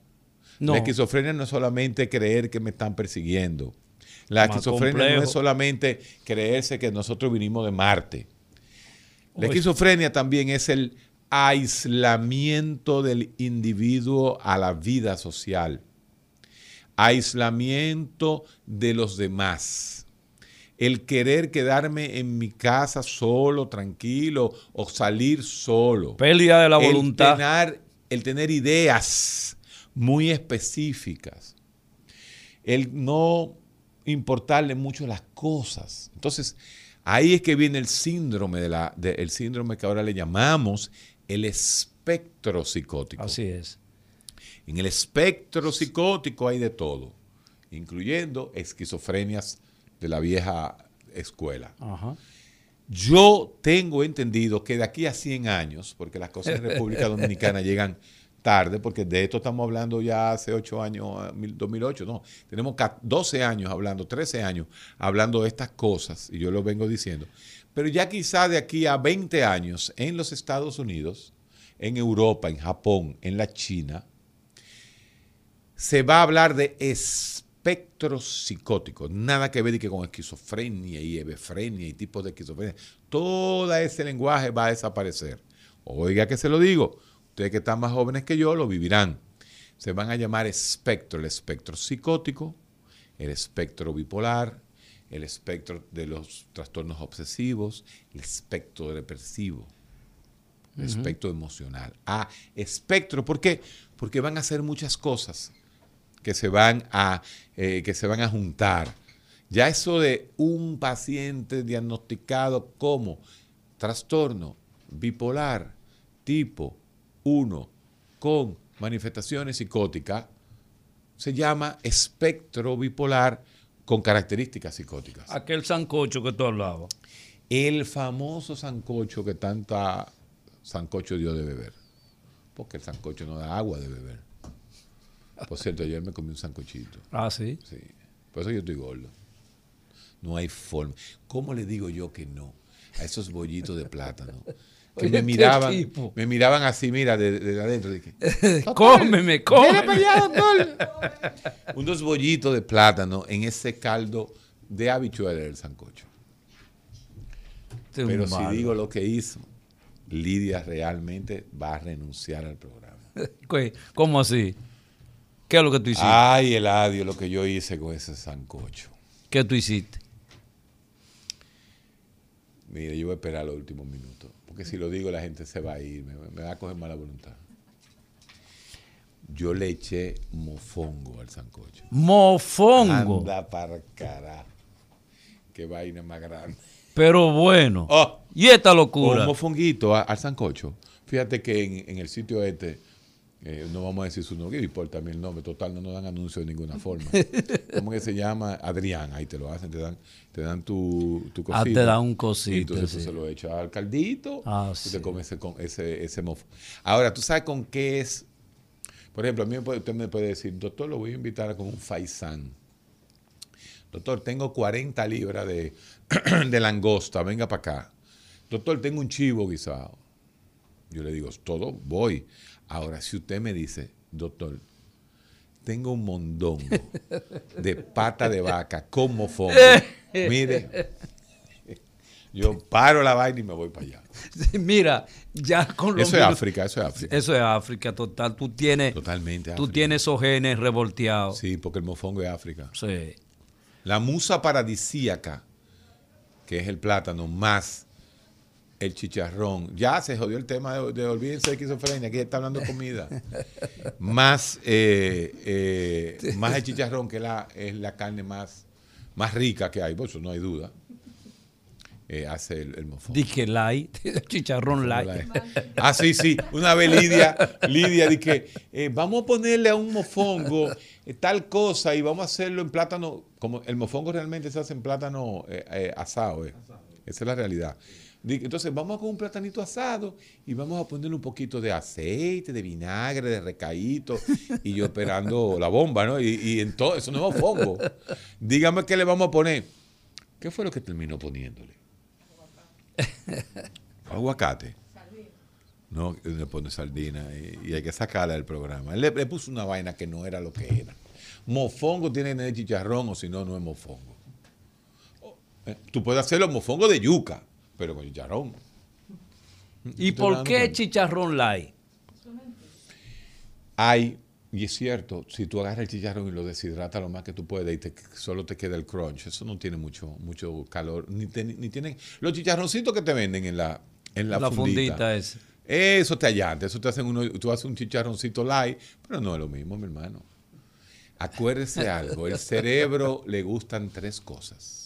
No. La esquizofrenia no es solamente creer que me están persiguiendo. La Más esquizofrenia no es solamente creerse que nosotros vinimos de Marte. La Oye. esquizofrenia también es el aislamiento del individuo a la vida social. Aislamiento de los demás. El querer quedarme en mi casa solo, tranquilo, o salir solo. Pérdida de la El voluntad. tener- el tener ideas muy específicas. El no importarle mucho las cosas. Entonces, ahí es que viene el síndrome de la, de- el síndrome que ahora le llamamos el espectro psicótico. Así es. En el espectro psicótico hay de todo, incluyendo esquizofrenias de la vieja escuela. Ajá. Yo tengo entendido que de aquí a 100 años, porque las cosas en República Dominicana llegan tarde, porque de esto estamos hablando ya hace 8 años, 2008, no, tenemos 12 años hablando, 13 años hablando de estas cosas, y yo lo vengo diciendo, pero ya quizá de aquí a 20 años en los Estados Unidos, en Europa, en Japón, en la China, se va a hablar de espectros psicóticos, nada que ver con esquizofrenia y hebefrenia y tipos de esquizofrenia, todo ese lenguaje va a desaparecer. Oiga que se lo digo, ustedes que están más jóvenes que yo lo vivirán. Se van a llamar espectro, el espectro psicótico, el espectro bipolar, el espectro de los trastornos obsesivos, el espectro depresivo, el espectro emocional. Ah, espectro, ¿por qué? Porque van a hacer muchas cosas que se van a, eh, que se van a juntar. Ya eso de un paciente diagnosticado como trastorno bipolar tipo 1 con manifestaciones psicóticas se llama espectro bipolar con características psicóticas. Aquel sancocho que tú hablabas. El famoso sancocho que tanta sancocho dio de beber. Porque el sancocho no da agua de beber. Por cierto, ayer me comí un sancochito. Ah, sí. Sí. Por eso yo estoy gordo. No hay forma. ¿Cómo le digo yo que no a esos bollitos de plátano? Que me este miraban, me miraban así, mira, de, de adentro. Dije, cómeme, cómeme. para allá, doctor. Unos bollitos de plátano en ese caldo de habichuela del sancocho. Este es Pero si malo. digo lo que hizo, Lidia realmente va a renunciar al programa. ¿Cómo así? ¿Qué es lo que tú hiciste? Ay, Eladio, lo que yo hice con ese sancocho. ¿Qué tú hiciste? Mira, yo voy a esperar los últimos minutos. Porque si lo digo, la gente se va a ir, me, me va a coger mala voluntad. Yo le eché mofongo al sancocho. Mofongo. Anda para. Qué vaina más grande. Pero bueno. Oh. ¿Y esta locura? Un mofonguito al sancocho. Fíjate que en, en el sitio este, eh, no vamos a decir su nombre, y por también el nombre, total, no nos dan anuncios de ninguna forma. ¿Cómo que se llama? Adrián, ahí te lo hacen, te dan, te dan tu, tu Ah, cosita. te dan un cosito, Y entonces sí. se lo echas al caldito Ah, sí. te comes ese, ese, ese mofo. Ahora, ¿tú sabes con qué es? Por ejemplo, a mí usted me puede decir, doctor, lo voy a invitar con un faisán. Doctor, tengo 40 libras de, de langosta, venga para acá. Doctor, tengo un chivo guisado. Yo le digo, todo, voy. Ahora, si usted me dice, doctor, tengo un mondongo de pata de vaca con mofongo, mire, yo paro la vaina y me voy para allá. Mira, ya con Eso es África, eso es África. Eso es África, total. Tú tienes, Totalmente tú África. tienes esos genes revolteados. Sí, porque el mofongo es África. Sí. La musa paradisíaca, que es el plátano, más el chicharrón. Ya se jodió el tema de, de olvídense de esquizofrenia, aquí está hablando de comida. más, eh, eh, más el chicharrón, que la, es la carne más, más rica que hay, por eso no hay duda. eh, hace el, el mofongo. Dije light, chicharrón light. Ah, sí, sí. Una vez Lidia, Lidia dije, eh, vamos a ponerle a un mofongo eh, tal cosa y vamos a hacerlo en plátano. Como el mofongo realmente se hace en plátano eh, eh, asado, eh. esa es la realidad. Entonces vamos con un platanito asado y vamos a ponerle un poquito de aceite, de vinagre, de recaíto y yo esperando la bomba, ¿no? Y, y en todo, eso no es mofongo. Dígame qué le vamos a poner. ¿Qué fue lo que terminó poniéndole? Aguacate. No, le pone sardina y, y hay que sacarla del programa. Él le, le puso una vaina que no era lo que era. Mofongo tiene que tener chicharrón o si no, no es mofongo. Oh, eh, Tú puedes hacerlo mofongo de yuca, pero con chicharrón. ¿Y ¿Te por qué cuenta? chicharrón light? Hay, y es cierto, si tú agarras el chicharrón y lo deshidratas lo más que tú puedes y te- solo te queda el crunch, eso no tiene mucho, mucho calor, ni, te- ni tienen los chicharroncitos que te venden en la, en la, La fundita. fundita esa. Eso te allanta, eso te hacen uno, tú haces un chicharroncito light, pero no es lo mismo, mi hermano. Acuérdese algo, el cerebro le gustan tres cosas.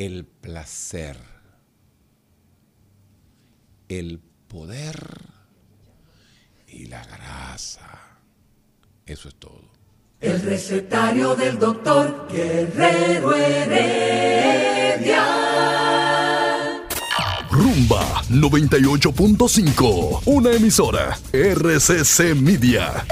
El placer, el poder y la grasa. Eso es todo. El recetario del doctor Guerrero Heredia. Rumba 98.5, una emisora RCC Media.